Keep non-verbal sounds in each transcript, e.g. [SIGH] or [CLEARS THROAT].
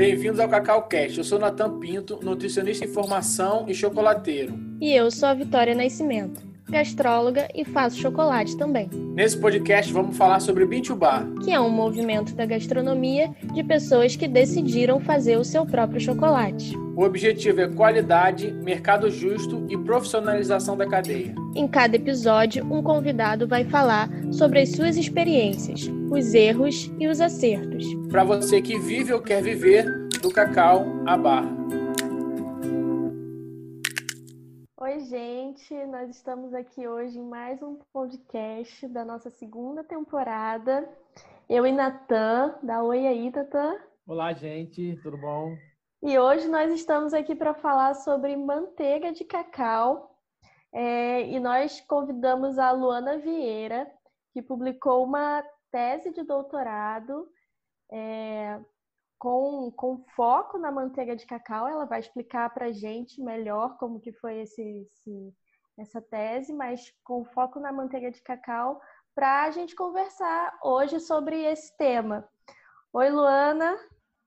Bem-vindos ao Cacau Cast. Eu sou Natan Pinto, nutricionista em formação e chocolateiro. E eu sou a Vitória Nascimento, gastróloga e faço chocolate também. Nesse podcast vamos falar sobre Bintubar, que é um movimento da gastronomia de pessoas que decidiram fazer o seu próprio chocolate. O objetivo é qualidade, mercado justo e profissionalização da cadeia. Em cada episódio, um convidado vai falar sobre as suas experiências, os erros e os acertos. Para você que vive ou quer viver do cacau à barra. Oi, gente, nós estamos aqui hoje em mais um podcast da nossa segunda temporada. Eu e Natan, da Oi aí, Natan. Olá, gente, tudo bom? E hoje nós estamos aqui para falar sobre manteiga de cacau. É, e nós convidamos a Luana Vieira, que publicou uma tese de doutorado é, com, com foco na manteiga de cacau. Ela vai explicar para a gente melhor como que foi esse, esse, essa tese, mas com foco na manteiga de cacau, para a gente conversar hoje sobre esse tema. Oi, Luana.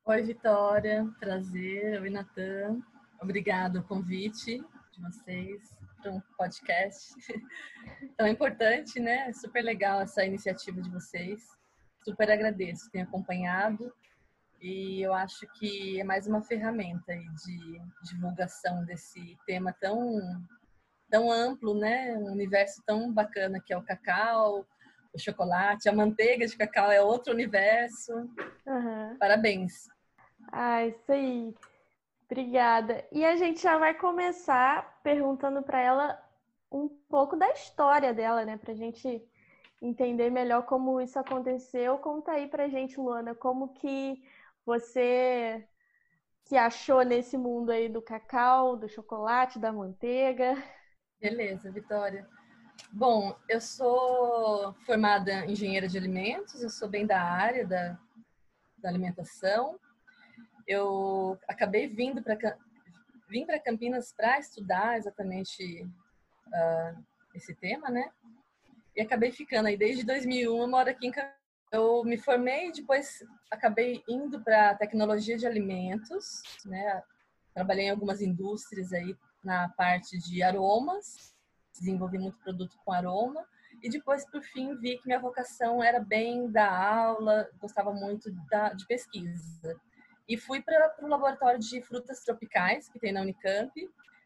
Oi, Vitória. Prazer. Oi, Natan. Obrigado o convite de vocês para um podcast [LAUGHS] tão importante, né? Super legal essa iniciativa de vocês. Super agradeço, tenho acompanhado e eu acho que é mais uma ferramenta de divulgação desse tema tão tão amplo, né? Um universo tão bacana que é o cacau, o chocolate, a manteiga de cacau é outro universo. Uhum. Parabéns. Ah, isso aí. Obrigada. E a gente já vai começar perguntando para ela um pouco da história dela, né? Para a gente entender melhor como isso aconteceu. Conta aí para a gente, Luana, como que você se achou nesse mundo aí do cacau, do chocolate, da manteiga. Beleza, Vitória. Bom, eu sou formada engenheira de alimentos, eu sou bem da área da, da alimentação eu acabei vindo para vim para Campinas para estudar exatamente uh, esse tema, né? E acabei ficando aí desde 2001. Eu moro aqui em Campinas. Eu me formei e depois acabei indo para tecnologia de alimentos, né? Trabalhei em algumas indústrias aí na parte de aromas, desenvolvi muito produto com aroma e depois por fim vi que minha vocação era bem da aula, gostava muito da, de pesquisa e fui para o laboratório de frutas tropicais que tem na Unicamp,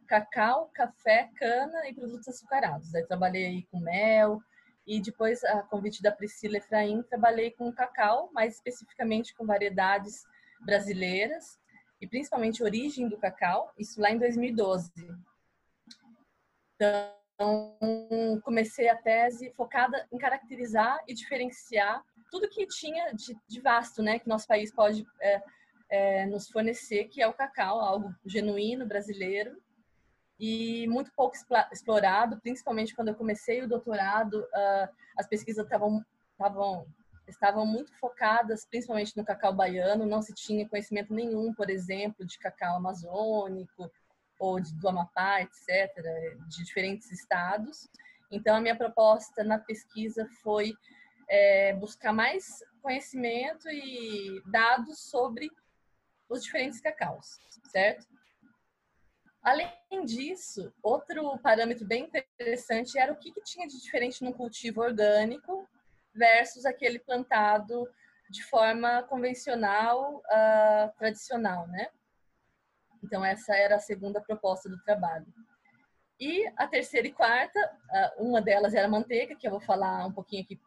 cacau, café, cana e produtos açucarados. Aí trabalhei com mel e depois, a convite da Priscila Efraim, trabalhei com cacau, mais especificamente com variedades brasileiras e principalmente origem do cacau, isso lá em 2012. Então, comecei a tese focada em caracterizar e diferenciar tudo que tinha de, de vasto, né, que nosso país pode é, é, nos fornecer, que é o cacau, algo genuíno brasileiro e muito pouco explorado, principalmente quando eu comecei o doutorado, uh, as pesquisas estavam estavam muito focadas principalmente no cacau baiano, não se tinha conhecimento nenhum, por exemplo, de cacau amazônico ou de, do Amapá, etc., de diferentes estados. Então, a minha proposta na pesquisa foi é, buscar mais conhecimento e dados sobre os diferentes cacaus, certo? Além disso, outro parâmetro bem interessante era o que, que tinha de diferente num cultivo orgânico versus aquele plantado de forma convencional, uh, tradicional, né? Então, essa era a segunda proposta do trabalho. E a terceira e quarta, uh, uma delas era a manteiga, que eu vou falar um pouquinho aqui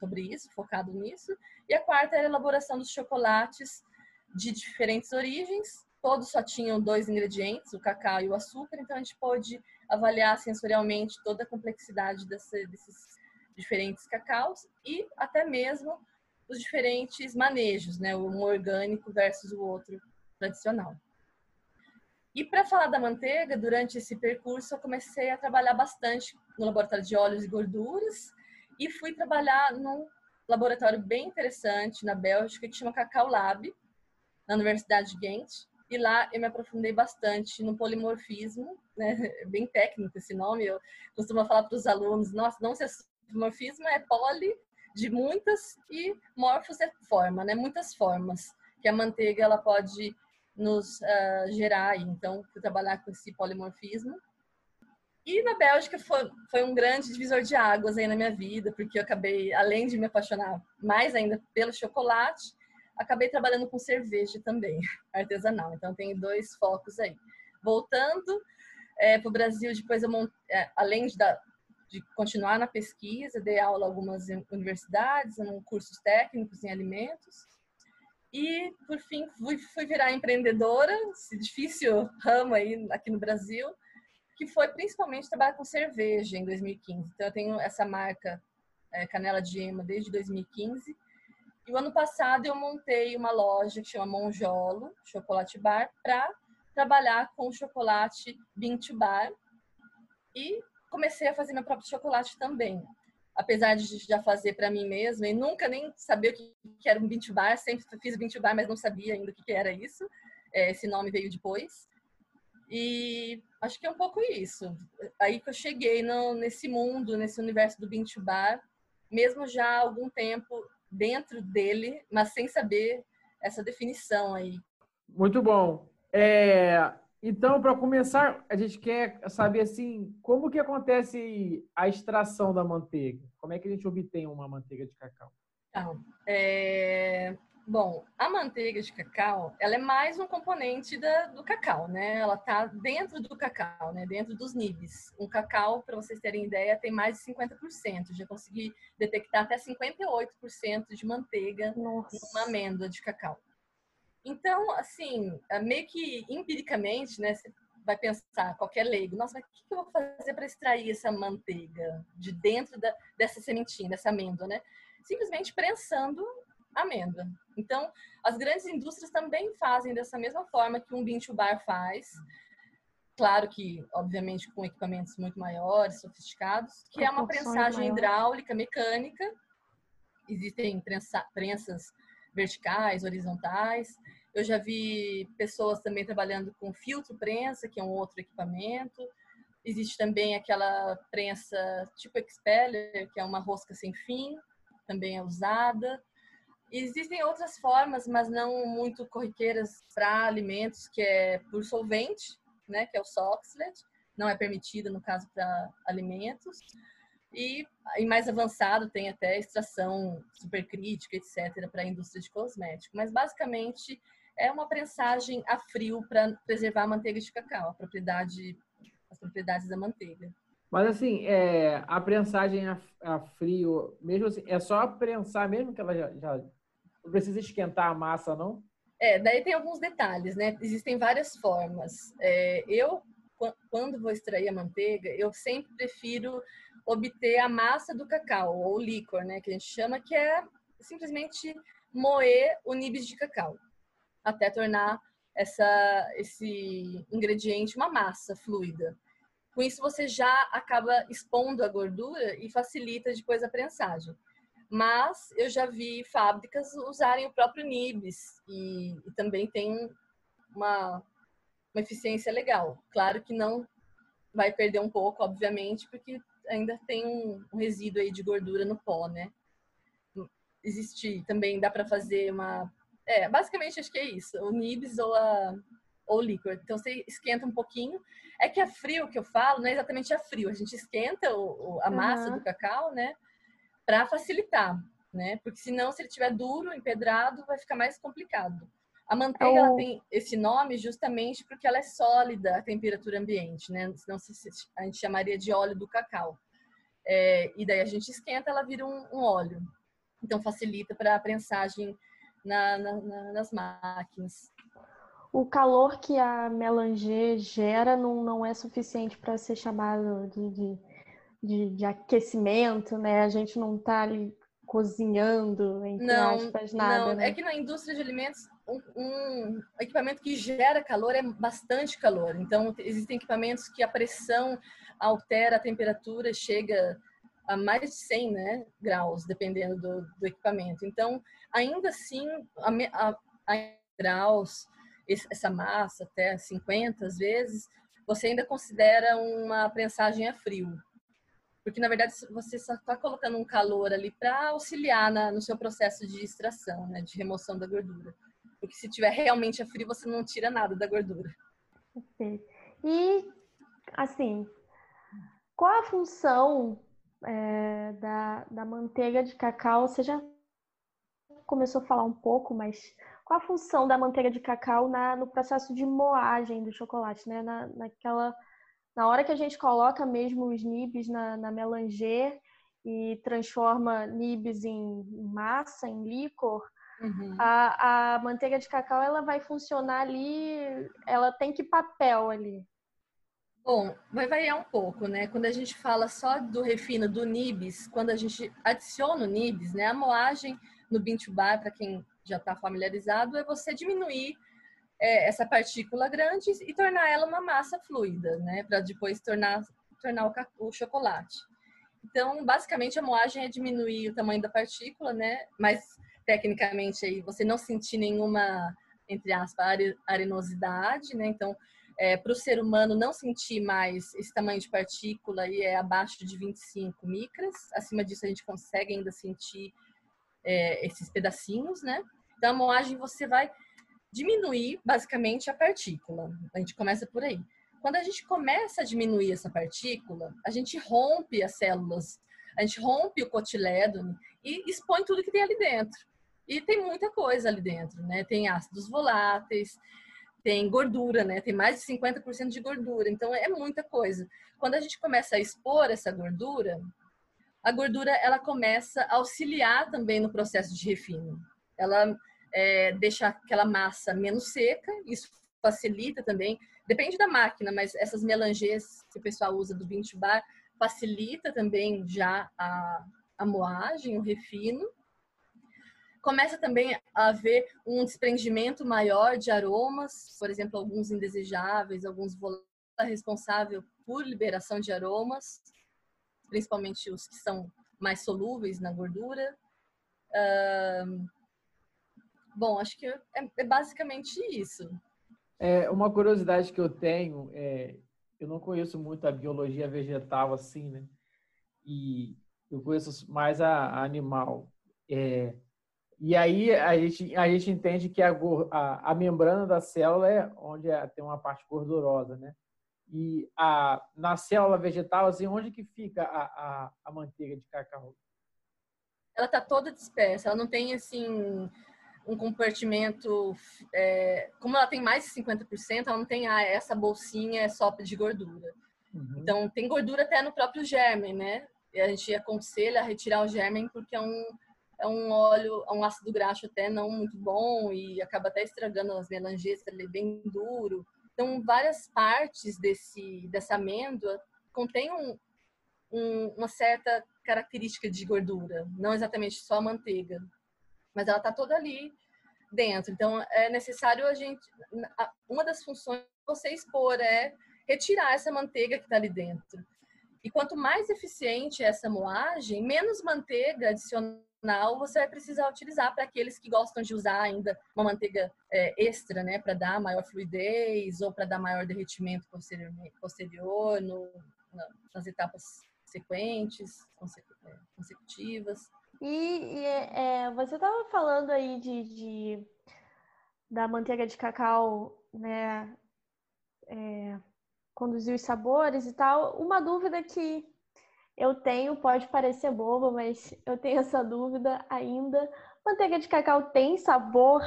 sobre isso, focado nisso. E a quarta era a elaboração dos chocolates de diferentes origens, todos só tinham dois ingredientes, o cacau e o açúcar, então a gente pôde avaliar sensorialmente toda a complexidade desse, desses diferentes cacaus e até mesmo os diferentes manejos, né, um orgânico versus o outro tradicional. E para falar da manteiga, durante esse percurso eu comecei a trabalhar bastante no laboratório de óleos e gorduras e fui trabalhar num laboratório bem interessante na Bélgica que chama Cacau Lab, na Universidade de Ghent. E lá eu me aprofundei bastante no polimorfismo, né? É bem técnico esse nome. Eu costumo falar para os alunos: nossa, não se polimorfismo é poli de muitas e morfos é forma, né? Muitas formas. que a manteiga ela pode nos uh, gerar. Então, trabalhar com esse polimorfismo. E na Bélgica foi, foi um grande divisor de águas aí na minha vida, porque eu acabei, além de me apaixonar mais ainda pelo chocolate, acabei trabalhando com cerveja também, [LAUGHS] artesanal. Então, tem dois focos aí. Voltando é, para o Brasil, depois eu mont... é, além de, da, de continuar na pesquisa, dei aula em algumas universidades, em cursos técnicos em alimentos. E, por fim, fui, fui virar empreendedora, esse difícil ramo aí aqui no Brasil, que foi principalmente trabalhar com cerveja em 2015. Então, eu tenho essa marca é, Canela de Ema desde 2015. E o ano passado eu montei uma loja que chama Monjolo Chocolate Bar para trabalhar com chocolate bean to bar e comecei a fazer meu próprio chocolate também. Apesar de já fazer para mim mesma e nunca nem saber o que era um bean to bar, sempre fiz bean to bar, mas não sabia ainda o que era isso. É, esse nome veio depois. E acho que é um pouco isso. Aí que eu cheguei no, nesse mundo, nesse universo do bean to bar, mesmo já há algum tempo dentro dele, mas sem saber essa definição aí. Muito bom. É, então, para começar, a gente quer saber assim, como que acontece a extração da manteiga? Como é que a gente obtém uma manteiga de cacau? Então, é... Bom, a manteiga de cacau, ela é mais um componente da, do cacau, né? Ela está dentro do cacau, né? Dentro dos nibs. Um cacau, para vocês terem ideia, tem mais de 50%. Já consegui detectar até 58% de manteiga Nossa. numa amêndoa de cacau. Então, assim, é meio que empiricamente, né, você vai pensar, qualquer leigo, nossa, mas o que eu vou fazer para extrair essa manteiga de dentro da, dessa sementinha, dessa amêndoa, né? Simplesmente prensando amêndoa. Então, as grandes indústrias também fazem dessa mesma forma que um bean to bar faz. Claro que, obviamente, com equipamentos muito maiores, sofisticados, que é uma prensagem hidráulica, mecânica. Existem prensa, prensas verticais, horizontais. Eu já vi pessoas também trabalhando com filtro prensa, que é um outro equipamento. Existe também aquela prensa tipo expeller, que é uma rosca sem fim, também é usada. Existem outras formas, mas não muito corriqueiras para alimentos, que é por solvente, né, que é o Soxlet, não é permitido no caso para alimentos. E, e mais avançado tem até extração supercrítica, etc., para a indústria de cosmético. Mas basicamente é uma prensagem a frio para preservar a manteiga de cacau, propriedade, as propriedades da manteiga. Mas assim, é, a prensagem a, a, frio, mesmo assim, é só prensar mesmo que ela já, já não precisa esquentar a massa, não? É, daí tem alguns detalhes, né? Existem várias formas. É, eu, quando vou extrair a manteiga, eu sempre prefiro obter a massa do cacau, ou líquor, né? Que a gente chama, que é simplesmente moer o nibs de cacau até tornar essa, esse ingrediente uma massa fluida. Com isso, você já acaba expondo a gordura e facilita depois a prensagem. Mas eu já vi fábricas usarem o próprio nibs e, e também tem uma, uma eficiência legal. Claro que não vai perder um pouco, obviamente, porque ainda tem um, um resíduo aí de gordura no pó, né? Existe também, dá para fazer uma é, basicamente acho que é isso. O nibs ou a ou líquor. Então você esquenta um pouquinho. É que a frio que eu falo não é exatamente a frio. A gente esquenta o, o, a massa uhum. do cacau, né? Para facilitar, né? Porque senão, se ele estiver duro, empedrado, vai ficar mais complicado. A manteiga ela tem esse nome justamente porque ela é sólida à temperatura ambiente, né? Senão a gente chamaria de óleo do cacau. É, e daí a gente esquenta, ela vira um, um óleo. Então facilita para a prensagem na, na, nas máquinas. O calor que a melanger gera não, não é suficiente para ser chamado de, de, de, de, aquecimento, né? A gente não está ali cozinhando, entre não, aspas, nada. Não, né? é que na indústria de alimentos, um, um, equipamento que gera calor é bastante calor. Então, existem equipamentos que a pressão altera a temperatura, chega a mais de 100 né, graus, dependendo do, do equipamento. Então, ainda assim, a, a, a graus, essa massa até 50 às vezes, você ainda considera uma prensagem a frio. Porque, na verdade, você só está colocando um calor ali para auxiliar na, no seu processo de extração, né, de remoção da gordura. Porque se tiver realmente a frio, você não tira nada da gordura. E, assim, qual a função é, da, da manteiga de cacau? Você já começou a falar um pouco, mas qual a função da manteiga de cacau na, no processo de moagem do chocolate, né? Na, naquela, na hora que a gente coloca mesmo os nibs na, na melanger e transforma nibs em massa, em líquor, uhum. a, a manteiga de cacau ela vai funcionar ali, ela tem que papel ali? Bom, vai variar um pouco, né? Quando a gente fala só do refino do nibs, quando a gente adiciona o nibs, né? A moagem no bean to bar, para quem já está familiarizado, é você diminuir é, essa partícula grande e tornar ela uma massa fluida, né? Para depois tornar, tornar o, o, chocolate. Então, basicamente, a moagem é diminuir o tamanho da partícula, né? Mas, tecnicamente, aí você não sentir nenhuma, entre aspas, arenosidade, né? Então, é, para o ser humano não sentir mais esse tamanho de partícula e é abaixo de 25 micras, acima disso a gente consegue ainda sentir é, esses pedacinhos, né? Da moagem você vai diminuir basicamente a partícula. A gente começa por aí. Quando a gente começa a diminuir essa partícula, a gente rompe as células, a gente rompe o cotilédone e expõe tudo que tem ali dentro. E tem muita coisa ali dentro, né? Tem ácidos voláteis, tem gordura, né? Tem mais de 50% de gordura, então é muita coisa. Quando a gente começa a expor essa gordura, a gordura ela começa a auxiliar também no processo de refino. Ela é, deixa aquela massa menos seca, isso facilita também. Depende da máquina, mas essas melangês que o pessoal usa do bean bar facilita também já a, a moagem, o refino. Começa também a haver um desprendimento maior de aromas, por exemplo, alguns indesejáveis, alguns voláteis responsável por liberação de aromas principalmente os que são mais solúveis na gordura. Uh, bom, acho que é, é, basicamente isso. É, uma curiosidade que eu tenho é, eu não conheço muito a biologia vegetal assim, né? E eu conheço mais a, a animal. É, e aí a gente, a gente entende que a, a, a membrana da célula é onde é, tem uma parte gordurosa, né? E a, na célula vegetal, assim, onde que fica a, a, a manteiga de cacau? Ela está toda dispersa, ela não tem, assim, um compartimento... É, como ela tem mais de 50%, ela não tem ah, essa bolsinha é só de gordura. Uhum. Então, tem gordura até no próprio germen, né? E a gente aconselha a retirar o germen porque é um, é um óleo, é um ácido graxo até não muito bom e acaba até estragando as melanges, ele é bem duro. Então, várias partes desse, dessa amêndoa contêm um, um, uma certa característica de gordura, não exatamente só a manteiga, mas ela está toda ali dentro. Então, é necessário a gente. Uma das funções de você expor é retirar essa manteiga que está ali dentro. E quanto mais eficiente essa moagem, menos manteiga adicionada você vai precisar utilizar para aqueles que gostam de usar ainda uma manteiga é, extra, né, para dar maior fluidez ou para dar maior derretimento posterior, posterior no, nas etapas sequentes, é, consecutivas. E, e é, você estava falando aí de, de, da manteiga de cacau, né, é, conduzir os sabores e tal. Uma dúvida que eu tenho, pode parecer bobo, mas eu tenho essa dúvida ainda. Manteiga de cacau tem sabor?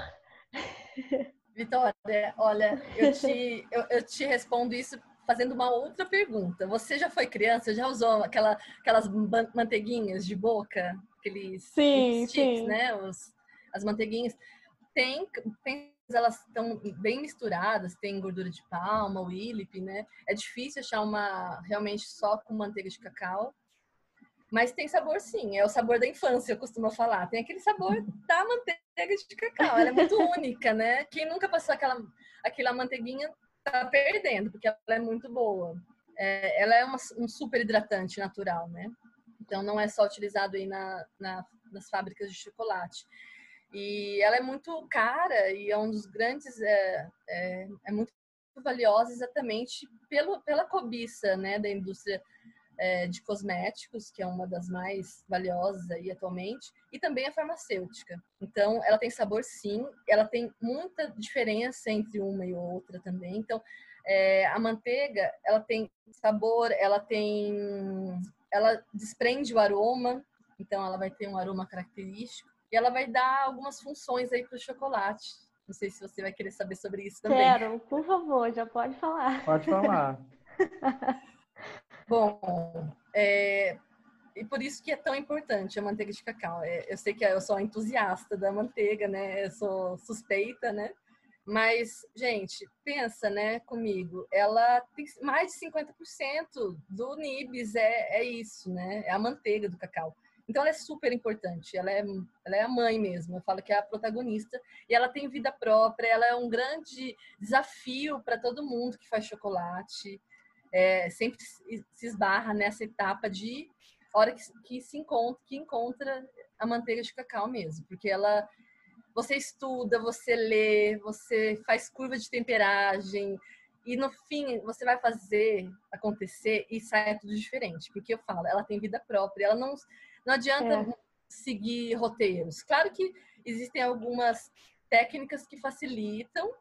[LAUGHS] Vitória, olha, eu te, eu, eu te respondo isso fazendo uma outra pergunta. Você já foi criança? Já usou aquela, aquelas manteiguinhas de boca? Aqueles sim, sticks, sim. né? Os, as manteiguinhas. Tem, tem elas estão bem misturadas, tem gordura de palma, ílipe, né? É difícil achar uma realmente só com manteiga de cacau. Mas tem sabor sim, é o sabor da infância, eu costumo falar. Tem aquele sabor da manteiga de cacau, ela é muito [LAUGHS] única, né? Quem nunca passou aquela, aquela manteiguinha tá perdendo, porque ela é muito boa. É, ela é uma, um super hidratante natural, né? Então não é só utilizado aí na, na, nas fábricas de chocolate. E ela é muito cara e é um dos grandes, é, é, é muito valiosa exatamente pelo, pela cobiça né, da indústria é, de cosméticos, que é uma das mais valiosas aí atualmente, e também a farmacêutica. Então, ela tem sabor sim, ela tem muita diferença entre uma e outra também. Então, é, a manteiga, ela tem sabor, ela tem, ela desprende o aroma, então ela vai ter um aroma característico e ela vai dar algumas funções aí para o chocolate. Não sei se você vai querer saber sobre isso também. Quero, por favor, já pode falar. Pode falar. [LAUGHS] Bom, é, e por isso que é tão importante a manteiga de cacau. É, eu sei que eu sou entusiasta da manteiga, né? Eu sou suspeita, né? Mas, gente, pensa, né, comigo, ela tem mais de 50% do nibs é, é isso, né? É a manteiga do cacau. Então, ela é super importante. Ela é, ela é a mãe mesmo. Eu falo que é a protagonista. E ela tem vida própria. Ela é um grande desafio para todo mundo que faz chocolate é, sempre se esbarra nessa etapa de hora que, que se encontra, que encontra a manteiga de cacau mesmo, porque ela você estuda, você lê, você faz curva de temperagem e no fim você vai fazer acontecer e sai tudo diferente, porque eu falo, ela tem vida própria, ela não não adianta é. seguir roteiros. Claro que existem algumas técnicas que facilitam,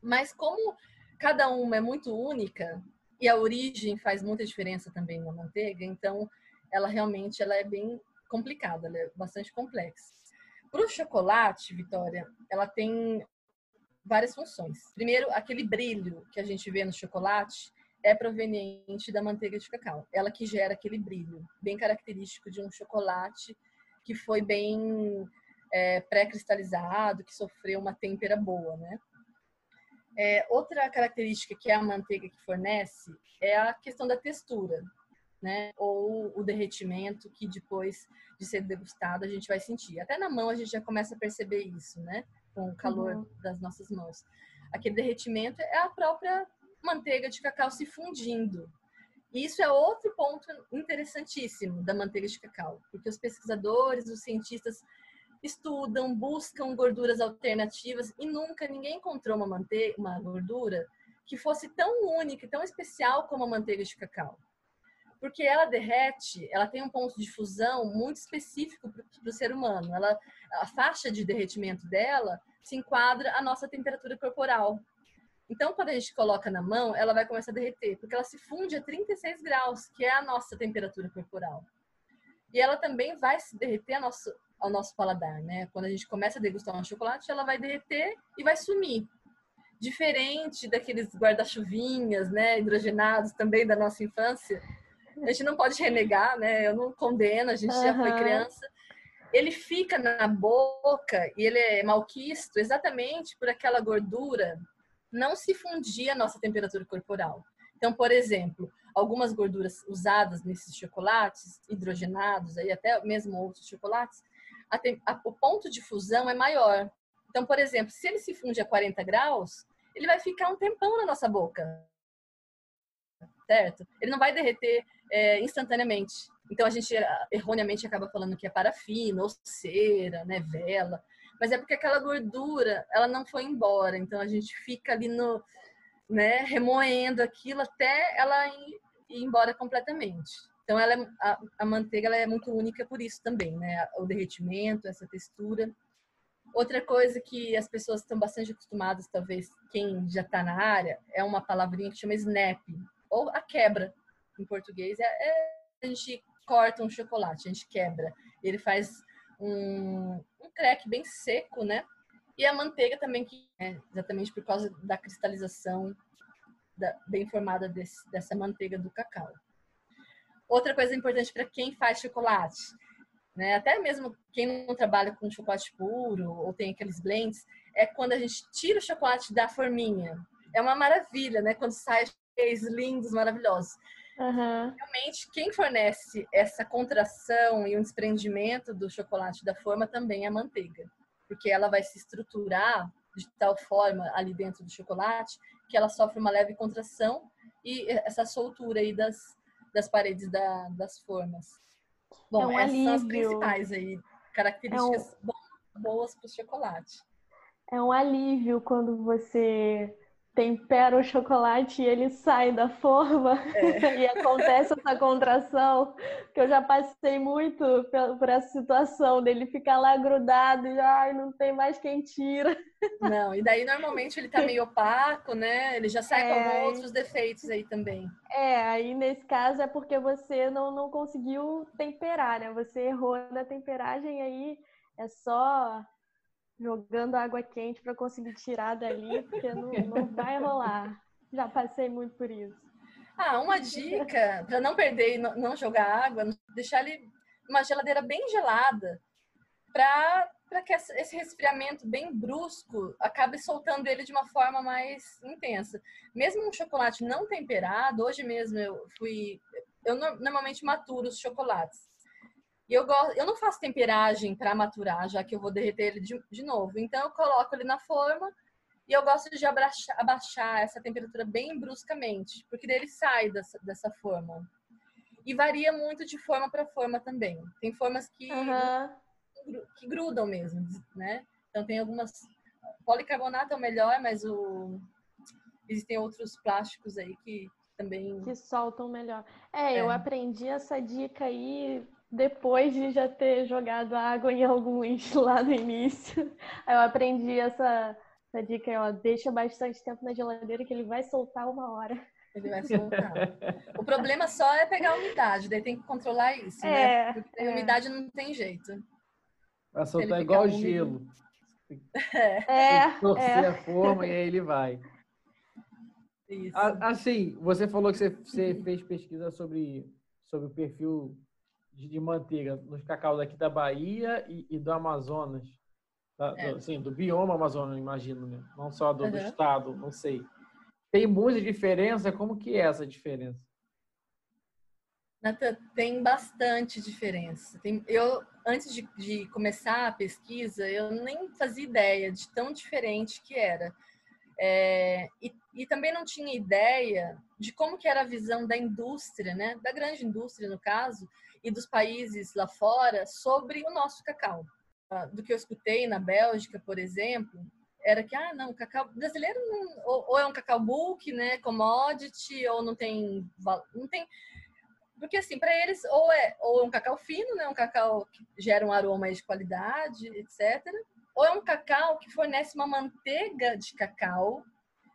mas como cada uma é muito única, e a origem faz muita diferença também na manteiga, então ela realmente ela é bem complicada, ela é bastante complexa. Para o chocolate, Vitória, ela tem várias funções. Primeiro, aquele brilho que a gente vê no chocolate é proveniente da manteiga de cacau. Ela que gera aquele brilho, bem característico de um chocolate que foi bem é, pré-cristalizado, que sofreu uma têmpera boa, né? É, outra característica que a manteiga que fornece é a questão da textura, né? Ou o derretimento que depois de ser degustado a gente vai sentir. Até na mão a gente já começa a perceber isso, né? Com o calor uhum. das nossas mãos. Aquele derretimento é a própria manteiga de cacau se fundindo. E isso é outro ponto interessantíssimo da manteiga de cacau, porque os pesquisadores, os cientistas estudam, buscam gorduras alternativas e nunca ninguém encontrou uma manteiga, uma gordura que fosse tão única, tão especial como a manteiga de cacau. Porque ela derrete, ela tem um ponto de fusão muito específico para o ser humano. Ela, a faixa de derretimento dela se enquadra à nossa temperatura corporal. Então, quando a gente coloca na mão, ela vai começar a derreter, porque ela se funde a 36 graus, que é a nossa temperatura corporal. E ela também vai se derreter a nosso, ao nosso paladar, né? Quando a gente começa a degustar um chocolate, ela vai derreter e vai sumir. Diferente daqueles guarda-chuvinhas, né, hidrogenados também da nossa infância. A gente não pode renegar, né? Eu não condeno, a gente uhum. já foi criança. Ele fica na boca e ele é malquisto exatamente por aquela gordura não se fundir a nossa temperatura corporal. Então, por exemplo, algumas gorduras usadas nesses chocolates hidrogenados, aí até mesmo outros chocolates, a, a, o ponto de fusão é maior. Então, por exemplo, se ele se funde a 40 graus, ele vai ficar um tempão na nossa boca, certo? Ele não vai derreter é, instantaneamente. Então, a gente erroneamente acaba falando que é parafina ou cera, né, vela. Mas é porque aquela gordura, ela não foi embora. Então, a gente fica ali no, né, remoendo aquilo até ela ir embora completamente. Então, ela é, a, a, manteiga ela é muito única por isso também, né? O derretimento, essa textura. Outra coisa que as pessoas estão bastante acostumadas, talvez quem já está na área, é uma palavrinha que chama snap, ou a quebra, em português. É, é a gente corta um chocolate, a gente quebra. Ele faz um, um bem seco, né? E a manteiga também, que é exatamente por causa da cristalização da, bem formada desse, dessa manteiga do cacau. Outra coisa importante para quem faz chocolate, né? Até mesmo quem não trabalha com chocolate puro ou tem aqueles blends, é quando a gente tira o chocolate da forminha. É uma maravilha, né? Quando sai lindos, maravilhosos. Uhum. Realmente, quem fornece essa contração e um desprendimento do chocolate da forma também é a manteiga, porque ela vai se estruturar de tal forma ali dentro do chocolate que ela sofre uma leve contração e essa soltura aí das, das paredes da, das formas. Bom, é um essas alívio. são as principais aí, características é um... boas para o chocolate. É um alívio quando você tempera o chocolate e ele sai da forma é. [LAUGHS] e acontece essa contração, que eu já passei muito por essa situação dele ficar lá grudado e ai, não tem mais quem tira. Não, e daí normalmente ele tá meio opaco, né? Ele já sai é, com outros defeitos aí também. É, aí nesse caso é porque você não, não conseguiu temperar, né? Você errou na temperagem aí é só jogando água quente para conseguir tirar dali, porque não, não vai rolar. Já passei muito por isso. Ah, uma dica para não perder e não jogar água, deixar ele uma geladeira bem gelada para que esse resfriamento bem brusco acabe soltando ele de uma forma mais intensa. Mesmo um chocolate não temperado, hoje mesmo eu fui. Eu normalmente maturo os chocolates. E eu, gosto, eu não faço temperagem para maturar, já que eu vou derreter ele de, de novo. Então, eu coloco ele na forma e eu gosto de abaixar, abaixar essa temperatura bem bruscamente, porque ele sai dessa, dessa forma. E varia muito de forma para forma também. Tem formas que, uhum. que grudam mesmo, né? Então, tem algumas. Policarbonato é o melhor, mas o... existem outros plásticos aí que também. Que soltam melhor. É, é, eu aprendi essa dica aí depois de já ter jogado água em alguns [LAUGHS] lá no início. Eu aprendi essa, essa dica, ó, deixa bastante tempo na geladeira que ele vai soltar uma hora. Ele vai soltar. o problema só é pegar a umidade, daí tem que controlar isso, né? é, né? Porque é. a umidade não tem jeito. Vai soltar igual gelo. É. Tem que torcer é. a forma e aí ele vai. Isso. Assim, você falou que você, você fez pesquisa sobre, sobre o perfil de, manteiga nos cacau daqui da Bahia e, e do Amazonas. Da, é. do, assim, do bioma Amazonas, imagino, né? Não só do, uhum. do estado, não sei. Tem muita diferença? Como que é essa diferença? Nata, tem bastante diferença. Tem, eu, antes de, de, começar a pesquisa, eu nem fazia ideia de tão diferente que era. É, e, e, também não tinha ideia de como que era a visão da indústria, né? Da grande indústria, no caso, e dos países lá fora sobre o nosso cacau. Ah, do que eu escutei na Bélgica, por exemplo, era que, ah, não, o cacau brasileiro não, ou, ou, é um cacau bulk, né, commodity, ou não tem, não tem, porque assim, para eles, ou é, ou é um cacau fino, né, um cacau que gera um aroma de qualidade, etc., ou é um cacau que fornece uma manteiga de cacau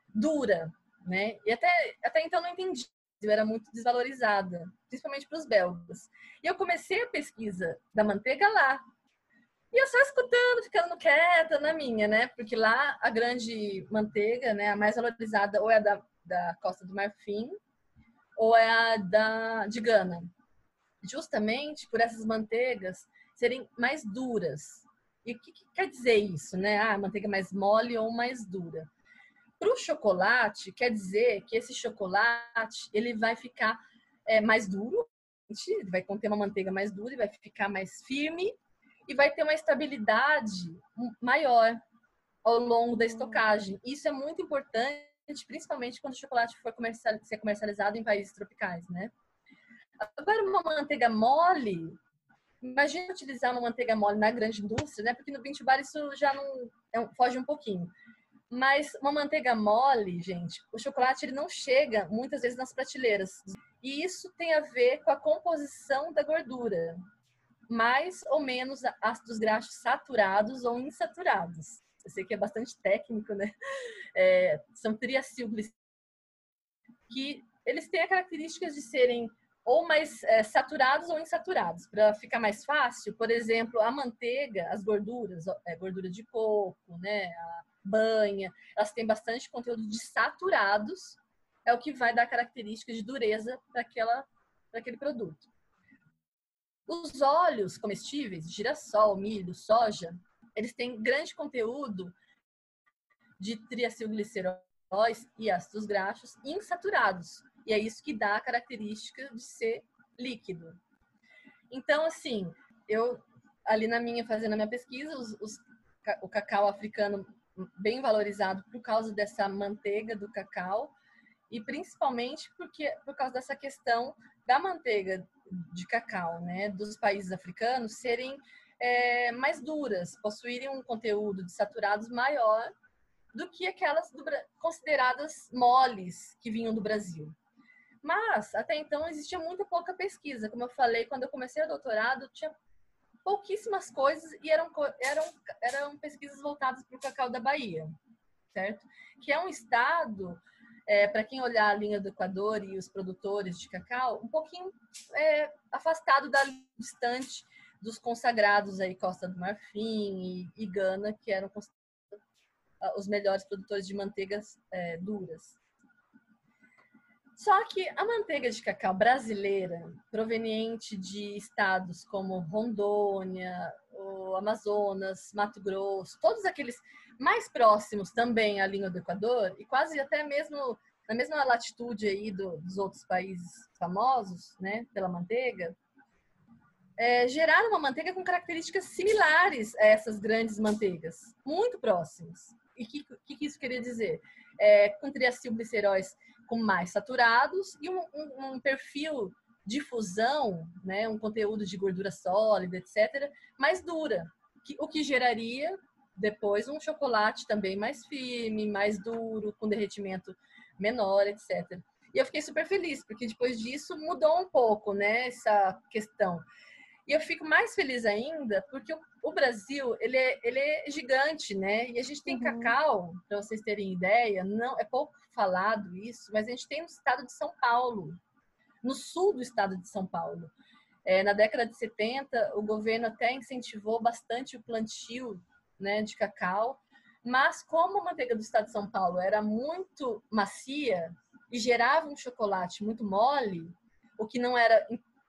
dura, né, e até, até então não entendi era muito desvalorizada, principalmente para os belgas. E eu comecei a pesquisa da manteiga lá. E eu só escutando, ficando quieta na minha, né? Porque lá a grande manteiga, né, a mais valorizada, ou é a da, da Costa do Marfim, ou é a da, de Gana. Justamente por essas manteigas serem mais duras. E o que, que quer dizer isso, né? Ah, manteiga mais mole ou mais dura. Para o chocolate, quer dizer que esse chocolate ele vai ficar é, mais duro, vai conter uma manteiga mais dura, vai ficar mais firme e vai ter uma estabilidade maior ao longo da estocagem. Isso é muito importante, principalmente quando o chocolate for comercial, ser comercializado em países tropicais, né? Agora, uma manteiga mole, imagina utilizar uma manteiga mole na grande indústria, né? Porque no 20 bar isso já não é foge um pouquinho. Mas uma manteiga mole, gente, o chocolate ele não chega muitas vezes nas prateleiras. E isso tem a ver com a composição da gordura. Mais ou menos ácidos graxos saturados ou insaturados. Eu sei que é bastante técnico, né? É, são triacilglicéridos que eles têm a característica de serem ou mais é, saturados ou insaturados. Para ficar mais fácil, por exemplo, a manteiga, as gorduras, é, gordura de coco, né, a banha, elas têm bastante conteúdo de saturados, é o que vai dar características de dureza para aquele produto. Os óleos comestíveis, girassol, milho, soja, eles têm grande conteúdo de triacilgliceróis e ácidos graxos insaturados. E é isso que dá a característica de ser líquido. Então, assim, eu ali na minha fazendo a minha pesquisa, os, os, o cacau africano bem valorizado por causa dessa manteiga do cacau e principalmente porque por causa dessa questão da manteiga de cacau, né, dos países africanos serem é, mais duras, possuírem um conteúdo de saturados maior do que aquelas do, consideradas moles que vinham do Brasil. Mas, até então, existia muito pouca pesquisa. Como eu falei, quando eu comecei o doutorado, tinha pouquíssimas coisas e eram, eram, eram pesquisas voltadas para o cacau da Bahia, certo? Que é um estado, é, para quem olhar a linha do Equador e os produtores de cacau, um pouquinho é, afastado da distante dos consagrados aí Costa do Marfim e, e Gana, que eram os melhores produtores de manteigas é, duras. Só que a manteiga de cacau brasileira, proveniente de estados como Rondônia, o Amazonas, Mato Grosso, todos aqueles mais próximos também à linha do Equador e quase até mesmo na mesma latitude aí do, dos outros países famosos, né, pela manteiga, é, geraram uma manteiga com características similares a essas grandes manteigas, muito próximas. E o que, que, que, isso queria dizer? É, com triacilgliceróis com mais saturados e um, um, um perfil de fusão, né, um conteúdo de gordura sólida, etc., mais dura, que, o que geraria depois um chocolate também mais firme, mais duro, com derretimento menor, etc. E eu fiquei super feliz, porque depois disso mudou um pouco, né, essa questão. E eu fico mais feliz ainda porque o, o Brasil, ele é, ele é gigante, né? E a gente tem uhum. cacau, para vocês terem ideia, não é pouco falado isso, mas a gente tem no estado de São Paulo, no sul do estado de São Paulo. É, na década de 70, o governo até incentivou bastante o plantio né, de cacau, mas como a manteiga do estado de São Paulo era muito macia e gerava um chocolate muito mole, o que não era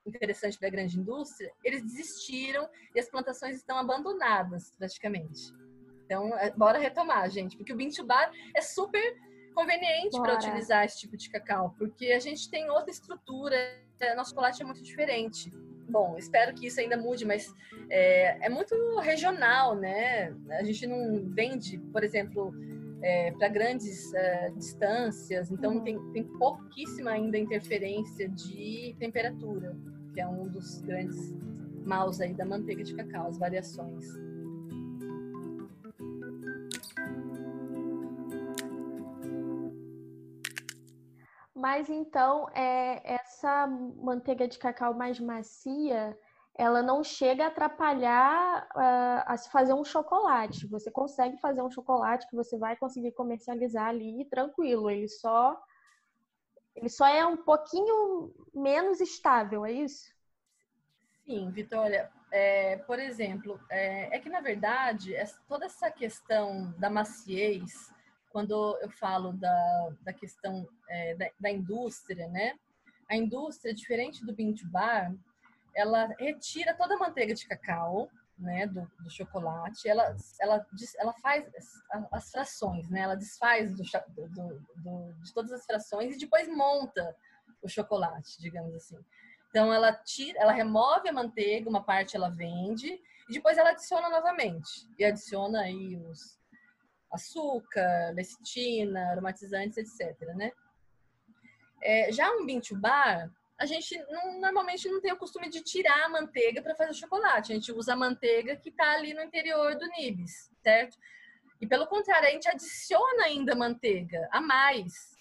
interessante para a grande indústria, eles desistiram e as plantações estão abandonadas praticamente. Então, é, bora retomar, gente, porque o Bintubar é super conveniente para utilizar esse tipo de cacau, porque a gente tem outra estrutura, é, nosso chocolate é muito diferente. Bom, espero que isso ainda mude, mas é, é muito regional, né? A gente não vende, por exemplo, é, para grandes é, distâncias, então uhum. tem, tem pouquíssima ainda interferência de temperatura, que é um dos grandes maus aí da manteiga de cacau, as variações. Mas então, é, essa manteiga de cacau mais macia, ela não chega a atrapalhar uh, a se fazer um chocolate. Você consegue fazer um chocolate que você vai conseguir comercializar ali tranquilo. Ele só ele só é um pouquinho menos estável, é isso? Sim, Vitória. É, por exemplo, é, é, que na verdade toda essa questão da maciez, quando eu falo da, da questão é, da, da, indústria, né? A indústria, diferente do bean to bar, ela retira toda a manteiga de cacau, né, do, do chocolate, ela, ela, ela faz as, as frações, né, ela desfaz do, do, do, de todas as frações e depois monta o chocolate, digamos assim. Então ela tira, ela remove a manteiga, uma parte ela vende e depois ela adiciona novamente e adiciona aí os açúcar, lecitina, aromatizantes, etc, né? É, já um bean to bar, a gente não, normalmente não tem o costume de tirar a manteiga para fazer o chocolate. A gente usa a manteiga que está ali no interior do nibs, certo? E pelo contrário, a gente adiciona ainda manteiga a mais.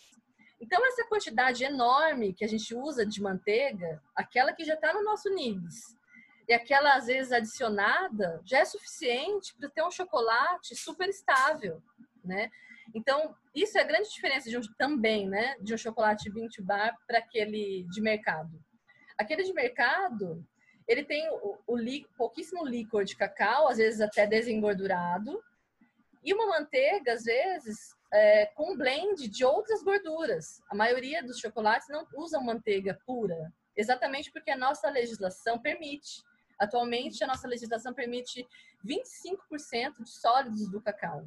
Então, essa quantidade enorme que a gente usa de manteiga, aquela que já está no nosso nibs, e aquela às vezes adicionada, já é suficiente para ter um chocolate super estável, né? Então, isso é a grande diferença de um, também, né, de um chocolate 20 bar para aquele de mercado. Aquele de mercado, ele tem o, o pouquíssimo líquor de cacau, às vezes até desengordurado, e uma manteiga, às vezes, é, com um blend de outras gorduras. A maioria dos chocolates não usam manteiga pura, exatamente porque a nossa legislação permite. Atualmente, a nossa legislação permite 25% de sólidos do cacau.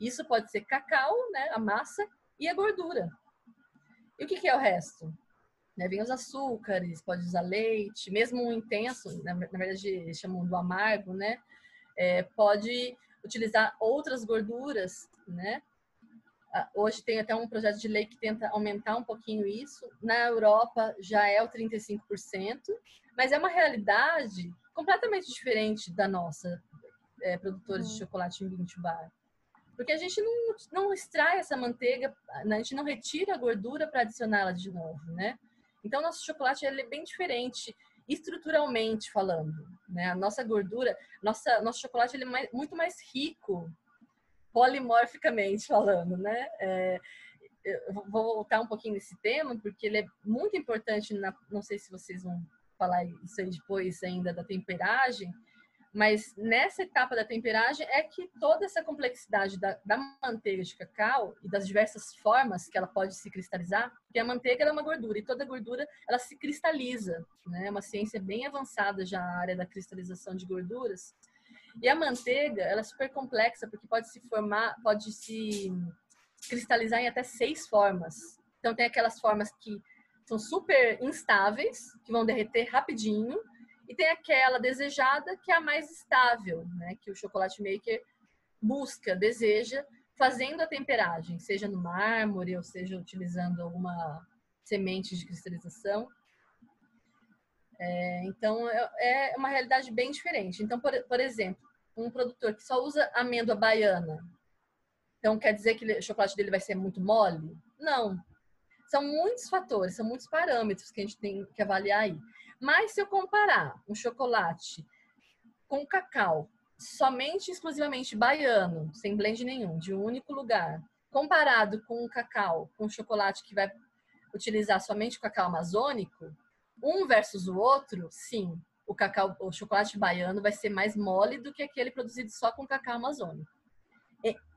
Isso pode ser cacau, né, a massa, e a gordura. E o que, que é o resto? Né, vem os açúcares, pode usar leite, mesmo um intenso, na, na verdade chamam do amargo, né? É, pode utilizar outras gorduras, né? Ah, hoje tem até um projeto de lei que tenta aumentar um pouquinho isso. Na Europa já é o 35%, mas é uma realidade completamente diferente da nossa, é, produtores de uhum. chocolate em 20 bar. Porque a gente não, não extrai essa manteiga, a gente não retira a gordura para adicioná-la de novo, né? Então, nosso chocolate ele é bem diferente estruturalmente falando, né? A nossa gordura, nossa, nosso chocolate ele é mais, muito mais rico polimorficamente falando, né? É, eu vou voltar um pouquinho nesse tema porque ele é muito importante. Na, não sei se vocês vão falar isso aí depois ainda da temperagem, mas nessa etapa da temperagem é que toda essa complexidade da, da, manteiga de cacau e das diversas formas que ela pode se cristalizar, porque a manteiga é uma gordura e toda gordura ela se cristaliza, né? É uma ciência bem avançada já na área da cristalização de gorduras. E a manteiga, ela é super complexa porque pode se formar, pode se cristalizar em até seis formas. Então tem aquelas formas que são super instáveis, que vão derreter rapidinho, e tem aquela desejada que é a mais estável, né? Que o chocolate maker busca, deseja, fazendo a temperagem, seja no mármore ou seja utilizando alguma semente de cristalização. É, então é, é uma realidade bem diferente. Então, por, por exemplo, um produtor que só usa amêndoa baiana, então quer dizer que o chocolate dele vai ser muito mole? Não. São muitos fatores, são muitos parâmetros que a gente tem que avaliar aí. Mas se eu comparar um chocolate com cacau somente exclusivamente baiano, sem blend nenhum, de um único lugar, comparado com um cacau, com um chocolate que vai utilizar somente cacau amazônico, um versus o outro, sim, o cacau, o chocolate baiano vai ser mais mole do que aquele produzido só com cacau amazônico.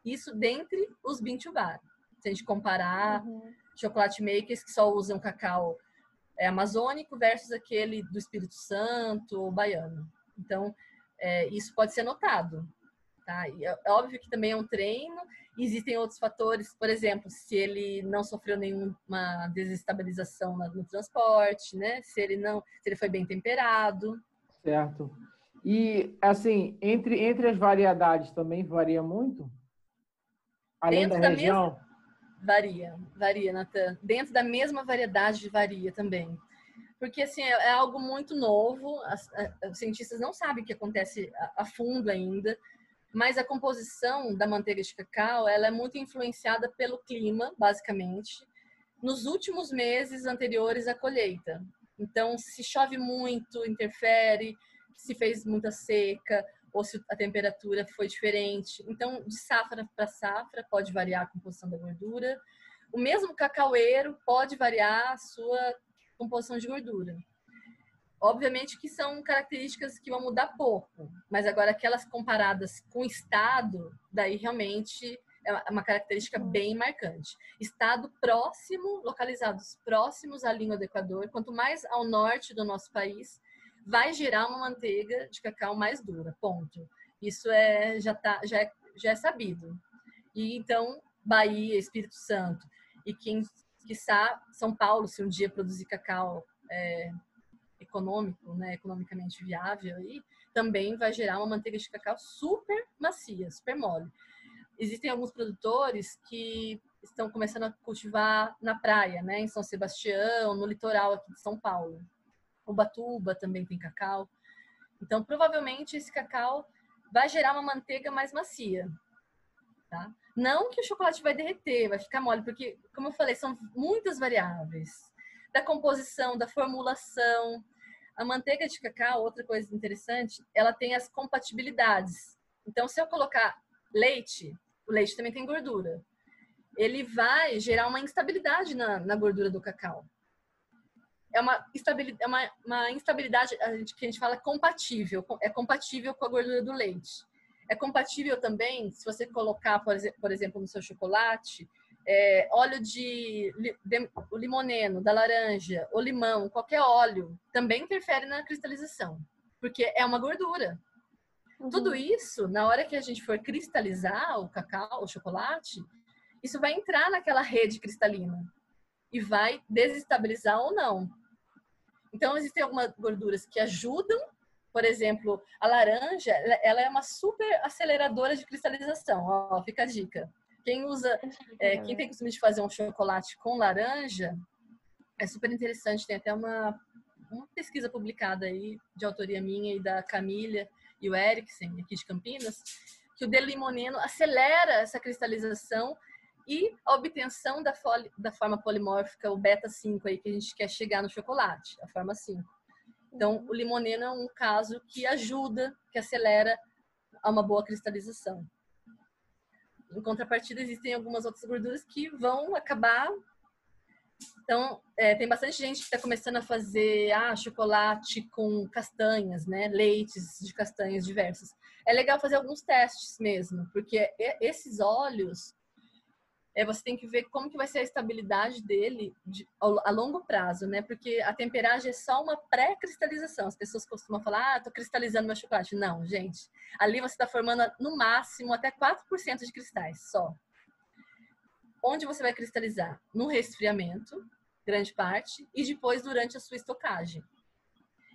Isso dentre os Bintubar. Se a gente comparar uhum. chocolate makers que só usam cacau é, amazônico versus aquele do Espírito Santo ou baiano. Então, é, isso pode ser notado. Tá? E é, é óbvio que também é um treino, existem outros fatores, por exemplo, se ele não sofreu nenhuma desestabilização no transporte, né? Se ele não, se ele foi bem temperado. Certo. E assim, entre entre as variedades também varia muito? Além Dentro da, da região? Mesma Varia, varia, Natan. Dentro da mesma variedade varia também. Porque, assim, é, é algo muito novo, os cientistas não sabem o que acontece a, a fundo ainda, mas a composição da manteiga de cacau, ela é muito influenciada pelo clima, basicamente, nos últimos meses anteriores à colheita. Então, se chove muito, interfere, se fez muita seca, ou se a temperatura foi diferente. Então, de safra para safra, pode variar a composição da gordura. O mesmo cacaueiro pode variar a sua composição de gordura. Obviamente que são características que vão mudar pouco, mas agora aquelas comparadas com o estado, daí realmente é uma característica bem marcante. Estado próximo, localizados próximos à língua do Equador, quanto mais ao norte do nosso país, vai gerar uma manteiga de cacau mais dura, ponto. Isso é já tá já é, já é sabido. E então Bahia, Espírito Santo e quem quiçá São Paulo, se um dia produzir cacau é, econômico, né, economicamente viável aí, também vai gerar uma manteiga de cacau super macia, super mole. Existem alguns produtores que estão começando a cultivar na praia, né, em São Sebastião, no litoral aqui de São Paulo. Ubatuba também tem cacau. Então, provavelmente esse cacau vai gerar uma manteiga mais macia, tá? Não que o chocolate vai derreter, vai ficar mole, porque, como eu falei, são muitas variáveis da composição, da formulação. A manteiga de cacau, outra coisa interessante, ela tem as compatibilidades. Então, se eu colocar leite, o leite também tem gordura. Ele vai gerar uma instabilidade na, na gordura do cacau é uma, estabilidade, é uma, uma instabilidade a gente, que a gente fala compatível, é compatível com a gordura do leite. É compatível também, se você colocar, por, por exemplo, no seu chocolate, é, óleo de, de o limoneno, da laranja, ou limão, qualquer óleo, também interfere na cristalização, porque é uma gordura. Uhum. Tudo isso, na hora que a gente for cristalizar o cacau, o chocolate, isso vai entrar naquela rede cristalina e vai desestabilizar ou não. Então, existem algumas gorduras que ajudam, por exemplo, a laranja, ela é uma super aceleradora de cristalização. Ó, fica a dica. Quem usa, é, quem tem costume de fazer um chocolate com laranja, é super interessante. Tem até uma, uma pesquisa publicada aí, de autoria minha e da Camila e o Eriksen, aqui de Campinas, que o delimoneno acelera essa cristalização e a obtenção da, da forma polimórfica, o beta 5 aí que a gente quer chegar no chocolate, a forma 5. Então, o limoneno é um caso que ajuda, que acelera a uma boa cristalização. Em contrapartida, existem algumas outras gorduras que vão acabar. Então, é, tem bastante gente que está começando a fazer ah, chocolate com castanhas, né? Leites de castanhas diversas. É legal fazer alguns testes mesmo, porque esses óleos é, você tem que ver como que vai ser a estabilidade dele de, a, longo prazo, né? Porque a temperagem é só uma pré-cristalização. As pessoas costumam falar, ah, tô cristalizando meu chocolate. Não, gente. Ali você está formando no máximo até 4% de cristais só. Onde você vai cristalizar? No resfriamento, grande parte, e depois durante a sua estocagem.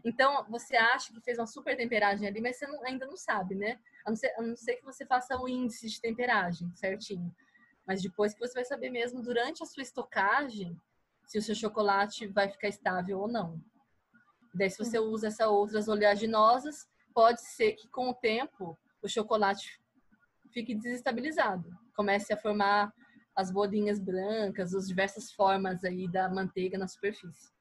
Então, você acha que fez uma super temperagem ali, mas você não, ainda não sabe, né? A não, ser, a não ser que você faça o índice de temperagem certinho. Mas depois que você vai saber mesmo, durante a sua estocagem, se o seu chocolate vai ficar estável ou não. Daí, se você usa essas outras oleaginosas, pode ser que com o tempo o chocolate fique desestabilizado. Comece a formar as bolinhas brancas, as diversas formas aí da manteiga na superfície.